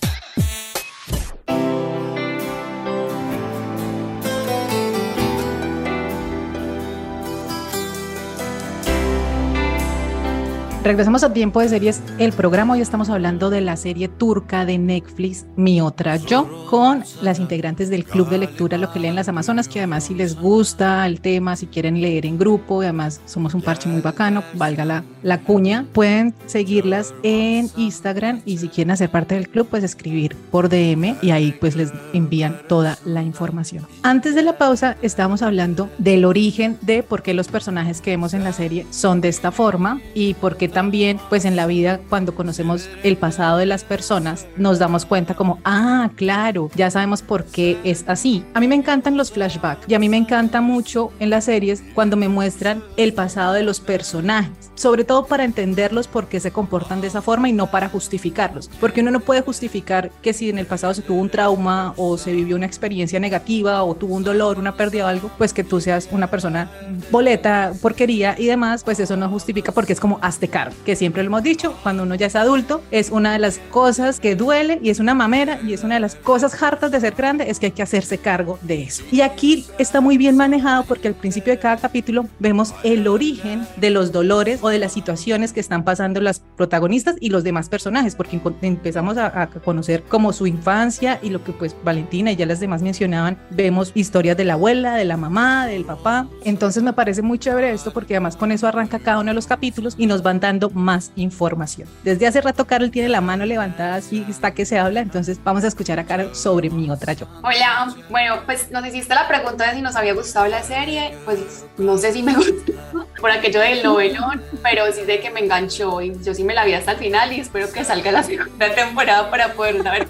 Regresamos a tiempo de series, el programa. Hoy estamos hablando de la serie turca de Netflix, Mi Otra Yo, con las integrantes del Club de Lectura, lo que leen las Amazonas, que además si les gusta el tema, si quieren leer en grupo, además somos un parche muy bacano, valga la, la cuña, pueden seguirlas en Instagram y si quieren hacer parte del club, pues escribir por DM y ahí pues les envían toda la información. Antes de la pausa estábamos hablando del origen de por qué los personajes que vemos en la serie son de esta forma y por qué también, pues en la vida, cuando conocemos el pasado de las personas, nos damos cuenta como, ah, claro, ya sabemos por qué es así. A mí me encantan los flashbacks y a mí me encanta mucho en las series cuando me muestran el pasado de los personajes, sobre todo para entenderlos por qué se comportan de esa forma y no para justificarlos, porque uno no puede justificar que si en el pasado se tuvo un trauma o se vivió una experiencia negativa o tuvo un dolor, una pérdida o algo, pues que tú seas una persona boleta, porquería y demás, pues eso no justifica porque es como hazte cargo que siempre lo hemos dicho, cuando uno ya es adulto, es una de las cosas que duele y es una mamera y es una de las cosas hartas de ser grande, es que hay que hacerse cargo de eso. Y aquí está muy bien manejado porque al principio de cada capítulo vemos el origen de los dolores o de las situaciones que están pasando las protagonistas y los demás personajes, porque empezamos a, a conocer como su infancia y lo que pues Valentina y ya las demás mencionaban, vemos historias de la abuela, de la mamá, del papá. Entonces me parece muy chévere esto porque además con eso arranca cada uno de los capítulos y nos van dando más información. Desde hace rato Carol tiene la mano levantada, así está que se habla, entonces vamos a escuchar a Carol sobre mi otra yo. Hola, bueno, pues nos hiciste la pregunta de si nos había gustado la serie, pues no sé si me gustó por aquello del novelón, pero sí sé que me enganchó y yo sí me la vi hasta el final y espero que salga la segunda temporada para poder saber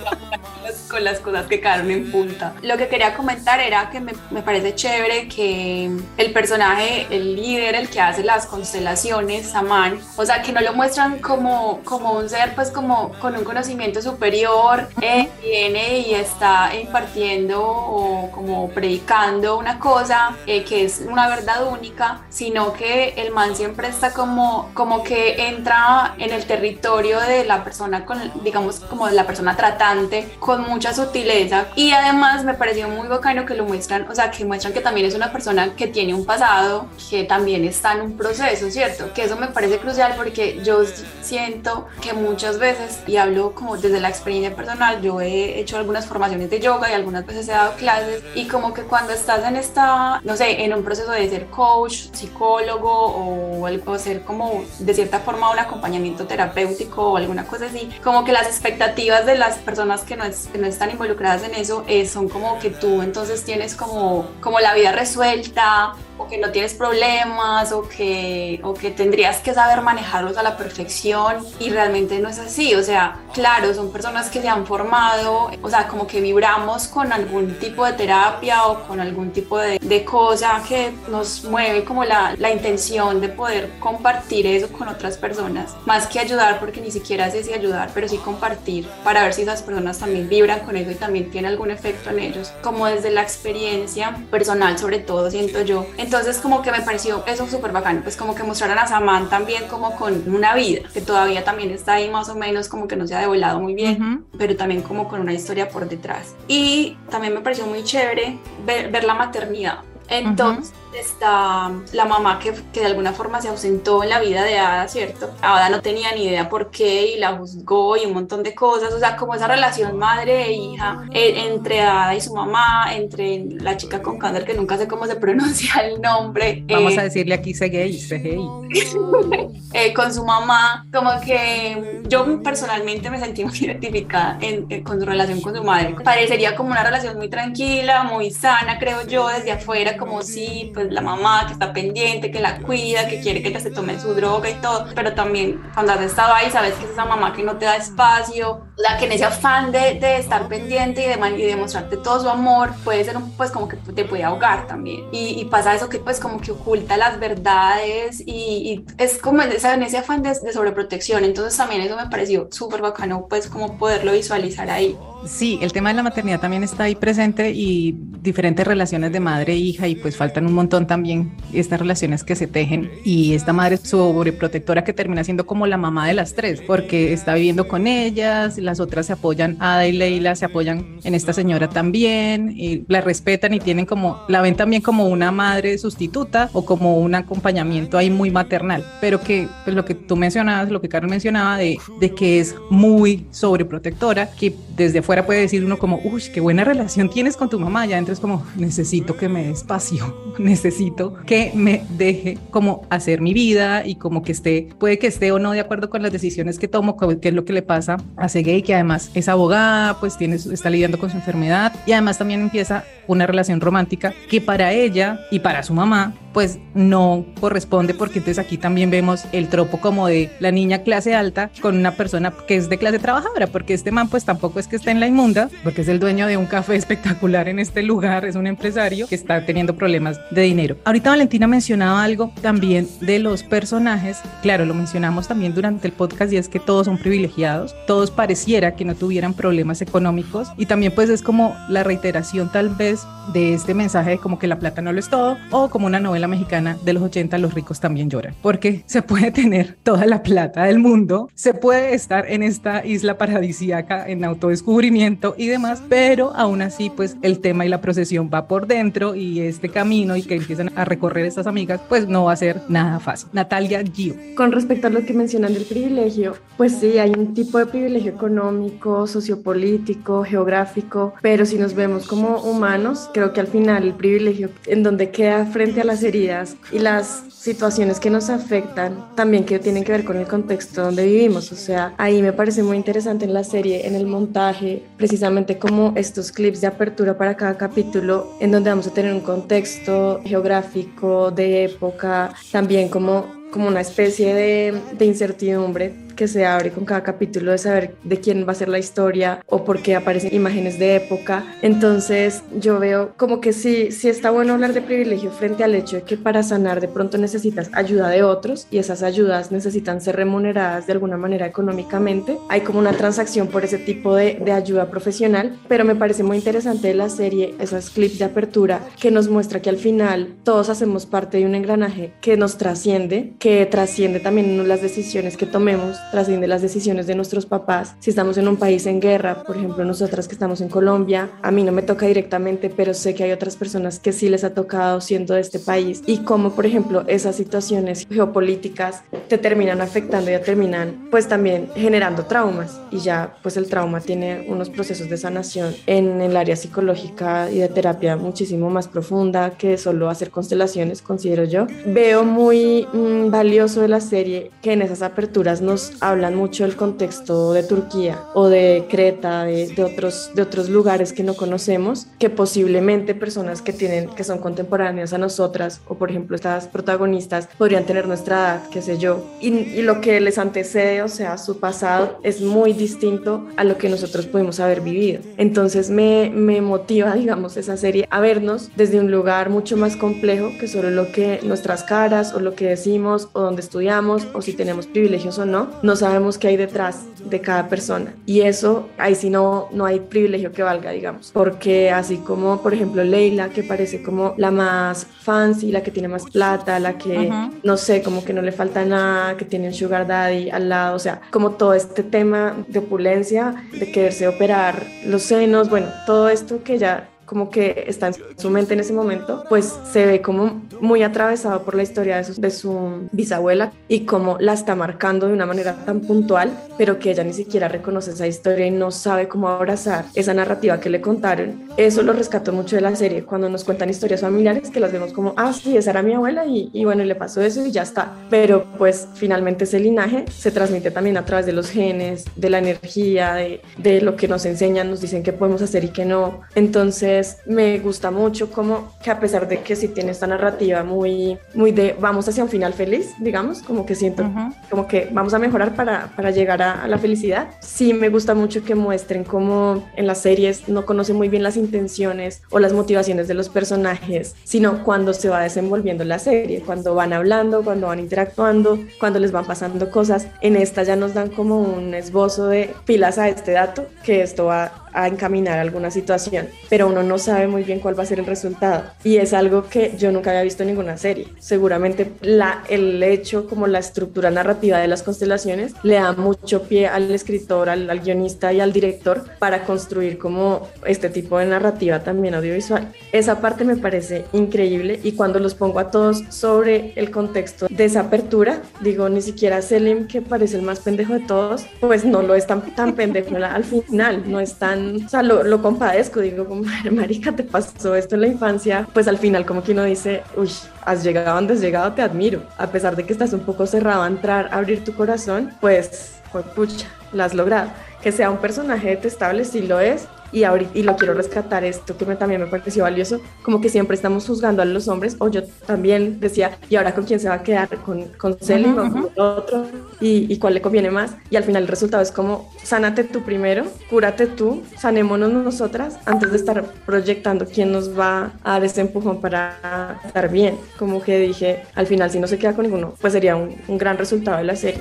con las cosas que quedaron en punta. Lo que quería comentar era que me, me parece chévere que el personaje, el líder, el que hace las constelaciones, Saman, o sea, que no lo muestran como, como un ser, pues como con un conocimiento superior, eh, viene y está impartiendo o como predicando una cosa eh, que es una verdad única, sino que el man siempre está como, como que entra en el territorio de la persona, con, digamos, como de la persona tratante, con mucha sutileza. Y además me pareció muy bacano que lo muestran, o sea, que muestran que también es una persona que tiene un pasado, que también está en un proceso, ¿cierto? Que eso me parece crucial porque yo siento que muchas veces, y hablo como desde la experiencia personal, yo he hecho algunas formaciones de yoga y algunas veces he dado clases y como que cuando estás en esta, no sé, en un proceso de ser coach, psicólogo o, o ser como de cierta forma un acompañamiento terapéutico o alguna cosa así, como que las expectativas de las personas que no, que no están involucradas en eso eh, son como que tú entonces tienes como, como la vida resuelta o que no tienes problemas o que, o que tendrías que saber manejarlos a la perfección y realmente no es así. O sea, claro, son personas que se han formado, o sea, como que vibramos con algún tipo de terapia o con algún tipo de, de cosa que nos mueve como la, la, intención de poder compartir eso con otras personas, más que ayudar, porque ni siquiera sé si ayudar, pero sí compartir para ver si esas personas también vibran con eso y también tiene algún efecto en ellos, como desde la experiencia personal sobre todo, siento yo. Entonces como que me pareció eso súper bacano, pues como que mostraran a Saman también como con una vida, que todavía también está ahí más o menos como que no se ha devolado muy bien, pero también como con una historia por detrás. Y también me pareció muy chévere ver, ver la maternidad. Entonces, está la mamá que, que, de alguna forma se ausentó en la vida de Ada, ¿cierto? Ada no tenía ni idea por qué y la juzgó y un montón de cosas, o sea, como esa relación madre e hija eh, entre Ada y su mamá, entre la chica con cáncer que nunca sé cómo se pronuncia el nombre. Vamos eh, a decirle aquí Segei, Segei. eh, con su mamá, como que yo personalmente me sentí muy identificada en, con su relación con su madre. Parecería como una relación muy tranquila, muy sana, creo yo, desde afuera, como si pues la mamá que está pendiente, que la cuida, que quiere que ella se tome su droga y todo, pero también cuando has estado ahí sabes que es esa mamá que no te da espacio, la que en ese afán de, de estar pendiente y de, y de mostrarte todo su amor, puede ser un, pues como que te puede ahogar también. Y, y, pasa eso que pues como que oculta las verdades y, y es como en ese, en ese afán de, de sobreprotección, entonces también eso me pareció súper bacano pues como poderlo visualizar ahí. Sí, el tema de la maternidad también está ahí presente y diferentes relaciones de madre e hija y pues faltan un montón también estas relaciones que se tejen y esta madre sobreprotectora que termina siendo como la mamá de las tres porque está viviendo con ellas, las otras se apoyan, Ada y Leila se apoyan en esta señora también, y la respetan y tienen como, la ven también como una madre sustituta o como un acompañamiento ahí muy maternal, pero que pues lo que tú mencionabas, lo que Carol mencionaba de, de que es muy sobreprotectora, que desde afuera puede decir uno como, uy, qué buena relación tienes con tu mamá, ya dentro es como, necesito que me dé espacio, necesito que me deje como hacer mi vida y como que esté, puede que esté o no de acuerdo con las decisiones que tomo, que es lo que le pasa a Segei, que además es abogada, pues tiene, está lidiando con su enfermedad y además también empieza una relación romántica que para ella y para su mamá pues no corresponde porque entonces aquí también vemos el tropo como de la niña clase alta con una persona que es de clase trabajadora, porque este man pues tampoco es que esté en la inmunda, porque es el dueño de un café espectacular en este lugar, es un empresario que está teniendo problemas de dinero. Ahorita Valentina mencionaba algo también de los personajes, claro, lo mencionamos también durante el podcast y es que todos son privilegiados, todos pareciera que no tuvieran problemas económicos y también pues es como la reiteración tal vez de este mensaje de como que la plata no lo es todo o como una novela mexicana de los 80, los ricos también lloran, porque se puede tener toda la plata del mundo, se puede estar en esta isla paradisíaca en autodescubrimiento y demás, pero aún así pues el tema y la procesión va por dentro y este camino y que empiezan a recorrer estas amigas pues no va a ser nada fácil. Natalia Gio. Con respecto a lo que mencionan del privilegio, pues sí, hay un tipo de privilegio económico, sociopolítico, geográfico, pero si nos vemos como humanos, creo que al final el privilegio en donde queda frente a las heridas y las situaciones que nos afectan también que tienen que ver con el contexto donde vivimos. O sea, ahí me parece muy interesante en la serie, en el montaje, precisamente como estos clips de apertura para cada capítulo, en donde vamos a tener un contexto geográfico, de época, también como, como una especie de, de incertidumbre que se abre con cada capítulo de saber de quién va a ser la historia o por qué aparecen imágenes de época. Entonces yo veo como que sí, sí está bueno hablar de privilegio frente al hecho de que para sanar de pronto necesitas ayuda de otros y esas ayudas necesitan ser remuneradas de alguna manera económicamente. Hay como una transacción por ese tipo de, de ayuda profesional, pero me parece muy interesante de la serie esos clips de apertura que nos muestra que al final todos hacemos parte de un engranaje que nos trasciende, que trasciende también las decisiones que tomemos trasciende las decisiones de nuestros papás. Si estamos en un país en guerra, por ejemplo, nosotras que estamos en Colombia, a mí no me toca directamente, pero sé que hay otras personas que sí les ha tocado siendo de este país y cómo, por ejemplo, esas situaciones geopolíticas te terminan afectando y ya terminan pues también generando traumas y ya pues el trauma tiene unos procesos de sanación en el área psicológica y de terapia muchísimo más profunda que solo hacer constelaciones, considero yo. Veo muy mm, valioso de la serie que en esas aperturas nos hablan mucho del contexto de Turquía o de Creta, de, de, otros, de otros lugares que no conocemos, que posiblemente personas que, tienen, que son contemporáneas a nosotras, o por ejemplo estas protagonistas, podrían tener nuestra edad, qué sé yo. Y, y lo que les antecede, o sea, su pasado, es muy distinto a lo que nosotros pudimos haber vivido. Entonces me, me motiva, digamos, esa serie a vernos desde un lugar mucho más complejo que solo lo que nuestras caras o lo que decimos o donde estudiamos o si tenemos privilegios o no, no sabemos qué hay detrás de cada persona. Y eso, ahí sí no, no hay privilegio que valga, digamos. Porque así como, por ejemplo, Leila, que parece como la más fancy, la que tiene más plata, la que, no sé, como que no le falta nada, que tiene un sugar daddy al lado, o sea, como todo este tema de opulencia, de quererse operar los senos, bueno, todo esto que ya como que está en su mente en ese momento, pues se ve como muy atravesado por la historia de su, de su bisabuela y como la está marcando de una manera tan puntual, pero que ella ni siquiera reconoce esa historia y no sabe cómo abrazar esa narrativa que le contaron. Eso lo rescato mucho de la serie, cuando nos cuentan historias familiares que las vemos como, ah, sí, esa era mi abuela y, y bueno, le pasó eso y ya está. Pero pues finalmente ese linaje se transmite también a través de los genes, de la energía, de, de lo que nos enseñan, nos dicen qué podemos hacer y qué no. Entonces, me gusta mucho como que a pesar de que sí tiene esta narrativa muy, muy de vamos hacia un final feliz, digamos, como que siento como que vamos a mejorar para, para llegar a, a, la felicidad. Sí me gusta mucho que muestren cómo en las series no conocen muy bien las intenciones o las motivaciones de los personajes, sino cuando se va desenvolviendo la serie, cuando van hablando, cuando van interactuando, cuando les van pasando cosas. En esta ya nos dan como un esbozo de pilas a este dato, que esto va a encaminar alguna situación, pero uno no sabe muy bien cuál va a ser el resultado. Y es algo que yo nunca había visto en ninguna serie. Seguramente la, el hecho, como la estructura narrativa de las constelaciones, le da mucho pie al escritor, al, al guionista y al director para construir como este tipo de narrativa también audiovisual. Esa parte me parece increíble y cuando los pongo a todos sobre el contexto de esa apertura, digo, ni siquiera Selim, que parece el más pendejo de todos, pues no lo es tan, tan pendejo al final, no es tan, o sea, lo, compadezco, digo, como, marica, te pasó esto en la infancia, pues al final como que uno dice, uy, has llegado donde llegado, te admiro, a pesar de que estás un poco cerrado a entrar, a abrir tu corazón, pues, pues pucha, la has logrado. Que sea un personaje detestable, sí lo es, y, ahorita, y lo quiero rescatar esto que me, también me pareció valioso, como que siempre estamos juzgando a los hombres, o yo también decía, ¿y ahora con quién se va a quedar? ¿Con, con Celine o con otro? ¿Y, ¿Y cuál le conviene más? Y al final el resultado es como, sánate tú primero, cúrate tú, sanémonos nosotras, antes de estar proyectando quién nos va a dar ese empujón para estar bien. Como que dije, al final si no se queda con ninguno, pues sería un, un gran resultado de la serie.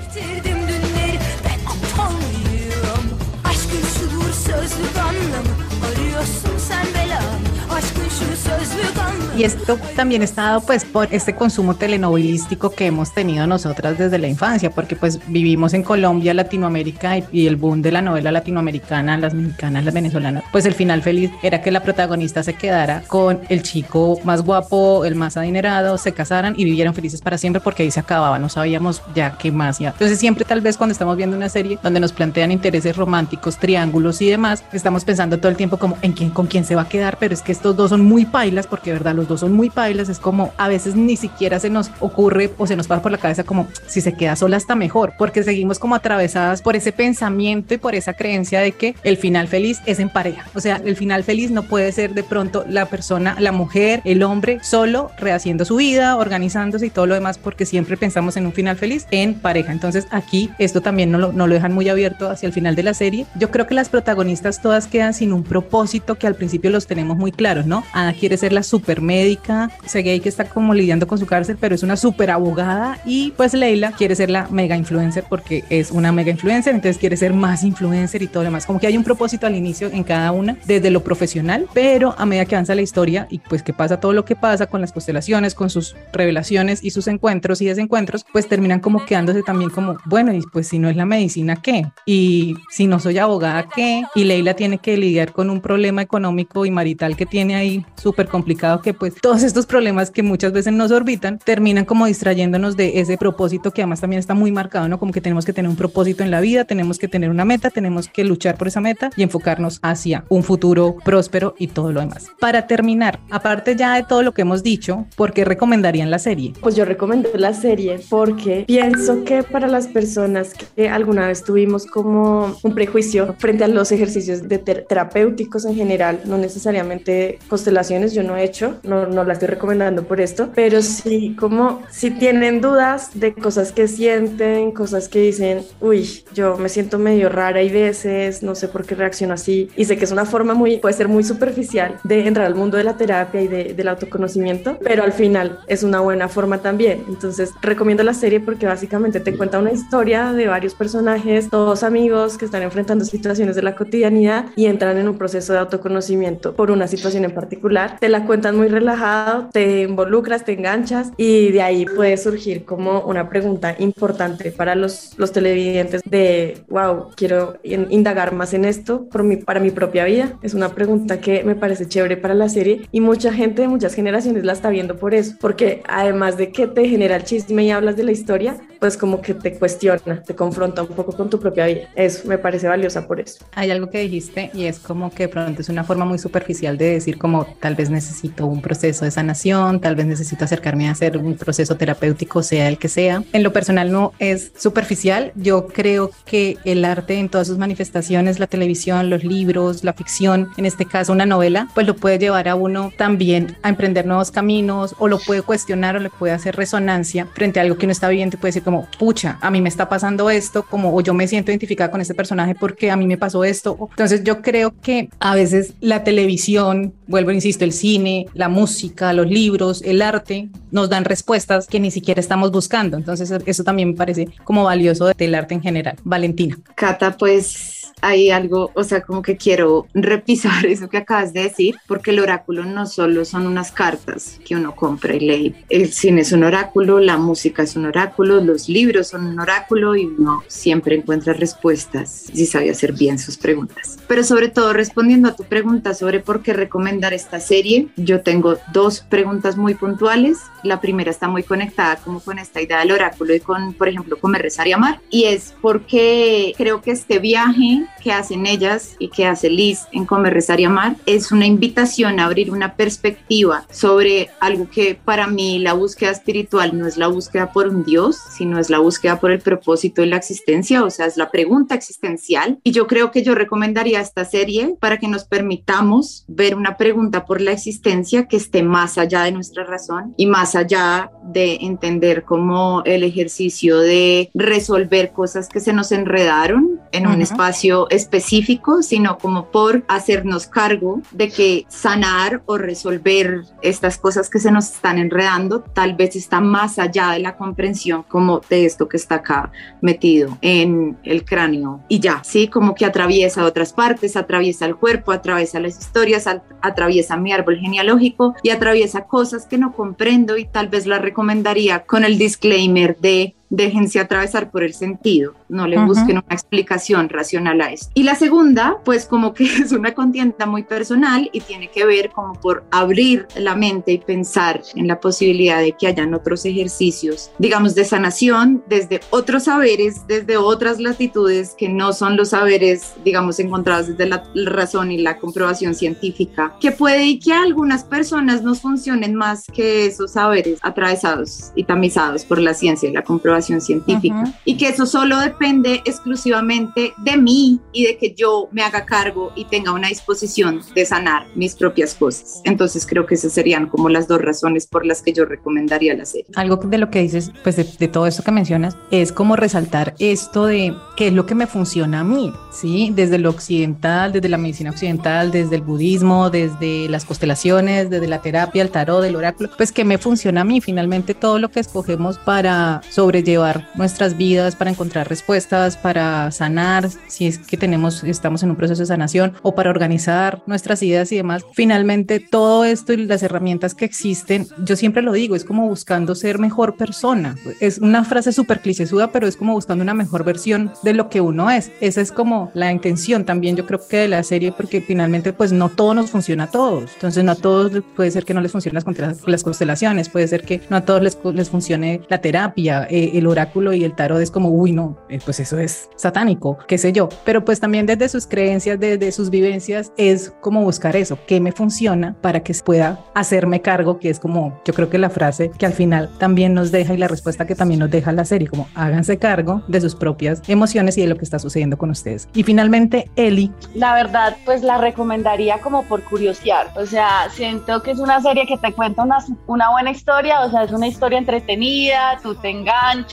Y esto también está dado pues por este consumo telenovelístico que hemos tenido nosotras desde la infancia, porque pues vivimos en Colombia, Latinoamérica y, el boom de la novela latinoamericana, las mexicanas, las venezolanas, pues el final feliz era que la protagonista se quedara con el chico más guapo, el más adinerado, se casaran y vivieran felices para siempre porque ahí se acababa, no sabíamos ya qué más ya. Entonces siempre tal vez cuando estamos viendo una serie donde nos plantean intereses románticos, triángulos y demás, estamos pensando todo el tiempo como en quién con quién se va a quedar, pero es que estos dos son muy pailas porque verdad los dos son muy pailas, es como a veces ni siquiera se nos ocurre o se nos pasa por la cabeza como si se queda sola está mejor, porque seguimos como atravesadas por ese pensamiento y por esa creencia de que el final feliz es en pareja. O sea, el final feliz no puede ser de pronto la persona, la mujer, el hombre, solo rehaciendo su vida, organizándose y todo lo demás, porque siempre pensamos en un final feliz en pareja. Entonces aquí esto también no lo, no lo dejan muy abierto hacia el final de la serie. Yo creo que las protagonistas todas quedan sin un propósito que al principio los tenemos muy claros, ¿no? Ana quiere ser la super médica, Segei que está como lidiando con su cárcel, pero es una súper abogada y pues Leila quiere ser la mega influencer porque es una mega influencer, entonces quiere ser más influencer y todo lo demás. Como que hay un propósito al inicio en cada una desde lo profesional, pero a medida que avanza la historia y pues que pasa todo lo que pasa con las constelaciones, con sus revelaciones y sus encuentros y desencuentros, pues terminan como quedándose también como, bueno, y pues si no es la medicina, ¿qué? Y si no soy abogada, ¿qué? Y Leila tiene que lidiar con un problema económico y marital que tiene ahí súper complicado que pues todos estos problemas que muchas veces nos orbitan terminan como distrayéndonos de ese propósito que además también está muy marcado, ¿no? Como que tenemos que tener un propósito en la vida, tenemos que tener una meta, tenemos que luchar por esa meta y enfocarnos hacia un futuro próspero y todo lo demás. Para terminar, aparte ya de todo lo que hemos dicho, ¿por qué recomendarían la serie? Pues yo recomiendo la serie porque pienso que para las personas que alguna vez tuvimos como un prejuicio frente a los ejercicios de ter terapéuticos en general, no necesariamente constelaciones, yo no he hecho, no, no las estoy recomendando por esto, pero sí como si tienen dudas de cosas que sienten, cosas que dicen, uy, yo me siento medio rara y veces, no sé por qué reacciono así, y sé que es una forma muy, puede ser muy superficial de entrar al mundo de la terapia y de, del autoconocimiento, pero al final es una buena forma también. Entonces recomiendo la serie porque básicamente te cuenta una historia de varios personajes, todos amigos que están enfrentando situaciones de la cotidianidad y entran en un proceso de autoconocimiento por una situación en particular. Te la cuentan muy relajada te involucras, te enganchas y de ahí puede surgir como una pregunta importante para los, los televidentes de, wow, quiero indagar más en esto por mi, para mi propia vida. Es una pregunta que me parece chévere para la serie y mucha gente de muchas generaciones la está viendo por eso, porque además de que te genera el chisme y hablas de la historia, pues como que te cuestiona, te confronta un poco con tu propia vida. Eso me parece valiosa por eso. Hay algo que dijiste y es como que pronto es una forma muy superficial de decir como tal vez necesito un proceso de sanación, tal vez necesito acercarme a hacer un proceso terapéutico, sea el que sea. En lo personal no es superficial. Yo creo que el arte en todas sus manifestaciones, la televisión, los libros, la ficción, en este caso una novela, pues lo puede llevar a uno también a emprender nuevos caminos o lo puede cuestionar o le puede hacer resonancia frente a algo que uno está viviendo y puede decir como, pucha, a mí me está pasando esto, como o yo me siento identificada con este personaje porque a mí me pasó esto. Entonces yo creo que a veces la televisión, vuelvo, insisto, el cine, la música, los libros, el arte, nos dan respuestas que ni siquiera estamos buscando. Entonces eso también me parece como valioso del arte en general. Valentina. Cata, pues hay algo, o sea, como que quiero repisar eso que acabas de decir, porque el oráculo no solo son unas cartas que uno compra y lee. El cine es un oráculo, la música es un oráculo, los libros son un oráculo y uno siempre encuentra respuestas si sabe hacer bien sus preguntas. Pero sobre todo respondiendo a tu pregunta sobre por qué recomendar esta serie, yo tengo dos preguntas muy puntuales. La primera está muy conectada como con esta idea del oráculo y con, por ejemplo, comer, rezar y amar. Y es porque creo que este viaje que hacen ellas y que hace Liz en Comer, Rezar y Amar es una invitación a abrir una perspectiva sobre algo que para mí la búsqueda espiritual no es la búsqueda por un Dios, sino es la búsqueda por el propósito de la existencia, o sea, es la pregunta existencial. Y yo creo que yo recomendaría esta serie para que nos permitamos ver una pregunta por la existencia que esté más allá de nuestra razón y más allá de entender cómo el ejercicio de resolver cosas que se nos enredaron en un espacio específico, sino como por hacernos cargo de que sanar o resolver estas cosas que se nos están enredando tal vez está más allá de la comprensión como de esto que está acá metido en el cráneo. Y ya, sí, como que atraviesa otras partes, atraviesa el cuerpo, atraviesa las historias, atraviesa mi árbol genealógico y atraviesa cosas que no comprendo y tal vez la recomendaría con el disclaimer de déjense atravesar por el sentido, no le busquen una explicación racional a eso. Y la segunda, pues como que es una contienda muy personal y tiene que ver como por abrir la mente y pensar en la posibilidad de que hayan otros ejercicios, digamos, de sanación desde otros saberes, desde otras latitudes que no son los saberes, digamos, encontrados desde la razón y la comprobación científica, que puede y que a algunas personas nos funcionen más que esos saberes atravesados y tamizados por la ciencia y la comprobación científica y que eso solo depende exclusivamente de mí y de que yo me haga cargo y tenga una disposición de sanar mis propias cosas. Entonces creo que esas serían como las dos razones por las que yo recomendaría la serie. Algo de lo que dices, pues de, todo esto que mencionas, es como resaltar esto de qué es lo que me funciona a mí, ¿sí? Desde lo occidental, desde la medicina occidental, desde el budismo, desde las constelaciones, desde la terapia, el tarot, el oráculo, pues que me funciona a mí. Finalmente todo lo que escogemos para sobre llevar nuestras vidas, para encontrar respuestas, para sanar, si es que tenemos, estamos en un proceso de sanación o para organizar nuestras ideas y demás. Finalmente, todo esto y las herramientas que existen, yo siempre lo digo, es como buscando ser mejor persona. Es una frase súper clichésuda, pero es como buscando una mejor versión de lo que uno es. Esa es como la intención también, yo creo que de la serie, porque finalmente, pues no todo nos funciona a todos. Entonces, no a todos puede ser que no les funcione las, las constelaciones, puede ser que no a todos les, les funcione la terapia. Eh, el oráculo y el tarot es como, uy, no, eh, pues eso es satánico, qué sé yo. Pero pues también desde sus creencias, desde sus vivencias, es como buscar eso, qué me funciona para que pueda hacerme cargo, que es como, yo creo que la frase que al final también nos deja y la respuesta que también nos deja la serie, como háganse cargo de sus propias emociones y de lo que está sucediendo con ustedes. Y finalmente, Eli. La verdad, pues la recomendaría como por curiosidad. O sea, siento que es una serie que te cuenta una, una buena historia, o sea, es una historia entretenida, tú te enganchas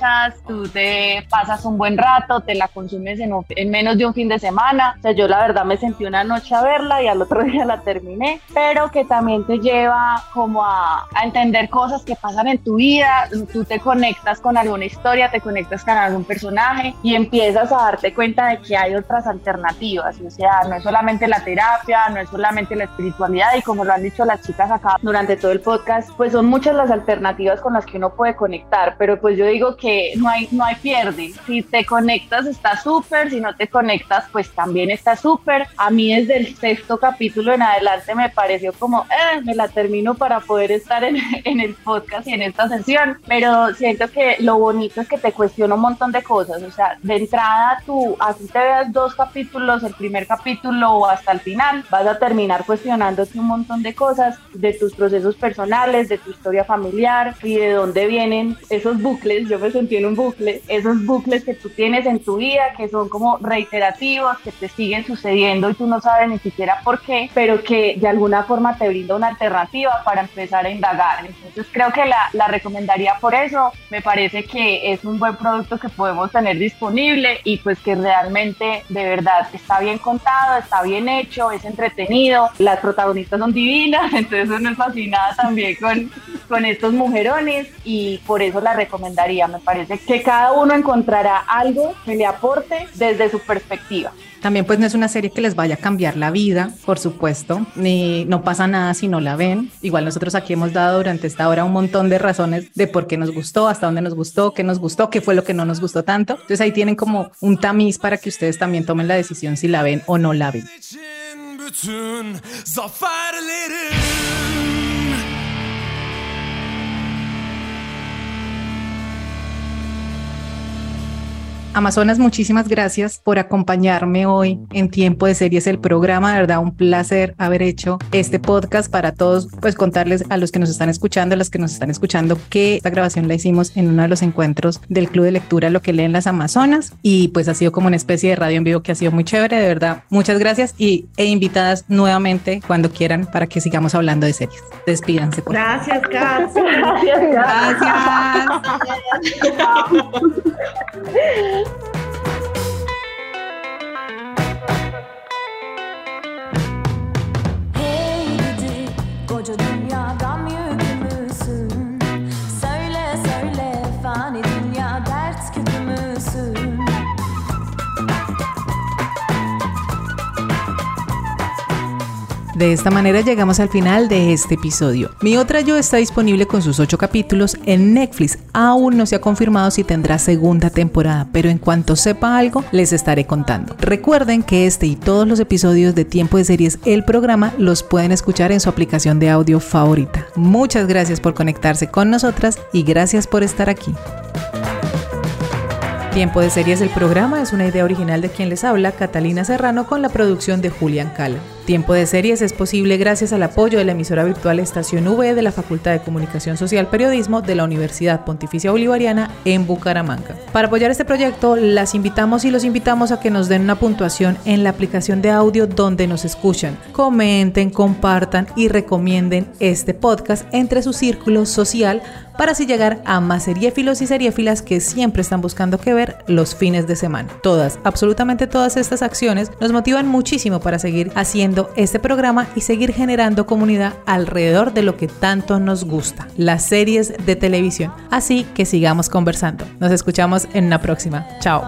tú te pasas un buen rato, te la consumes en, en, menos de un fin de semana. O sea, yo la verdad me sentí una noche a verla y al otro día la terminé, pero que también te lleva como a, a entender cosas que pasan en tu vida. Tú te conectas con alguna historia, te conectas con algún personaje y empiezas a darte cuenta de que hay otras alternativas. O sea, no es solamente la terapia, no es solamente la espiritualidad y como lo han dicho las chicas acá durante todo el podcast, pues son muchas las alternativas con las que uno puede conectar, pero pues yo digo que no hay, no hay pierde. Si te conectas está súper, si no te conectas pues también está súper. A mí desde el sexto capítulo en adelante me pareció como, eh, me la termino para poder estar en, en el podcast y en esta sesión, pero siento que lo bonito es que te cuestiona un montón de cosas, o sea, de entrada tú, así te veas dos capítulos, el primer capítulo o hasta el final, vas a terminar cuestionándote un montón de cosas, de tus procesos personales, de tu historia familiar y de dónde vienen esos bucles. Yo me sentí en un bucle, esos bucles que tú tienes en tu vida, que son como reiterativos, que te siguen sucediendo y tú no sabes ni siquiera por qué, pero que de alguna forma te brinda una alternativa para empezar a indagar. Entonces creo que la, la recomendaría por eso, me parece que es un buen producto que podemos tener disponible y pues que realmente de verdad está bien contado, está bien hecho, es entretenido, las protagonistas son divinas, entonces uno es fascinada también con, con estos mujerones y por eso la recomendaría. Me parece que cada uno encontrará algo que le aporte desde su perspectiva. También pues no es una serie que les vaya a cambiar la vida, por supuesto, ni no pasa nada si no la ven. Igual nosotros aquí hemos dado durante esta hora un montón de razones de por qué nos gustó, hasta dónde nos gustó, qué nos gustó, qué fue lo que no nos gustó tanto. Entonces ahí tienen como un tamiz para que ustedes también tomen la decisión si la ven o no la ven. Amazonas, muchísimas gracias por acompañarme hoy en Tiempo de Series, el programa. De verdad, un placer haber hecho este podcast para todos, pues contarles a los que nos están escuchando, a los que nos están escuchando, que esta grabación la hicimos en uno de los encuentros del Club de Lectura, lo que leen las Amazonas, y pues ha sido como una especie de radio en vivo que ha sido muy chévere, de verdad. Muchas gracias y e invitadas nuevamente cuando quieran para que sigamos hablando de series. Despídanse. Por gracias, Kat. Gracias. gracias. Tchau. É. De esta manera llegamos al final de este episodio. Mi otra yo está disponible con sus ocho capítulos en Netflix. Aún no se ha confirmado si tendrá segunda temporada, pero en cuanto sepa algo les estaré contando. Recuerden que este y todos los episodios de Tiempo de Series, el programa, los pueden escuchar en su aplicación de audio favorita. Muchas gracias por conectarse con nosotras y gracias por estar aquí. Tiempo de Series el programa es una idea original de quien les habla, Catalina Serrano, con la producción de Julián Cala. Tiempo de Series es posible gracias al apoyo de la emisora virtual Estación V de la Facultad de Comunicación Social Periodismo de la Universidad Pontificia Bolivariana en Bucaramanga. Para apoyar este proyecto, las invitamos y los invitamos a que nos den una puntuación en la aplicación de audio donde nos escuchan. Comenten, compartan y recomienden este podcast entre su círculo social para así llegar a más seriéfilos y seriéfilas que siempre están buscando que ver los fines de semana. Todas, absolutamente todas estas acciones nos motivan muchísimo para seguir haciendo este programa y seguir generando comunidad alrededor de lo que tanto nos gusta, las series de televisión. Así que sigamos conversando. Nos escuchamos en la próxima. Chao.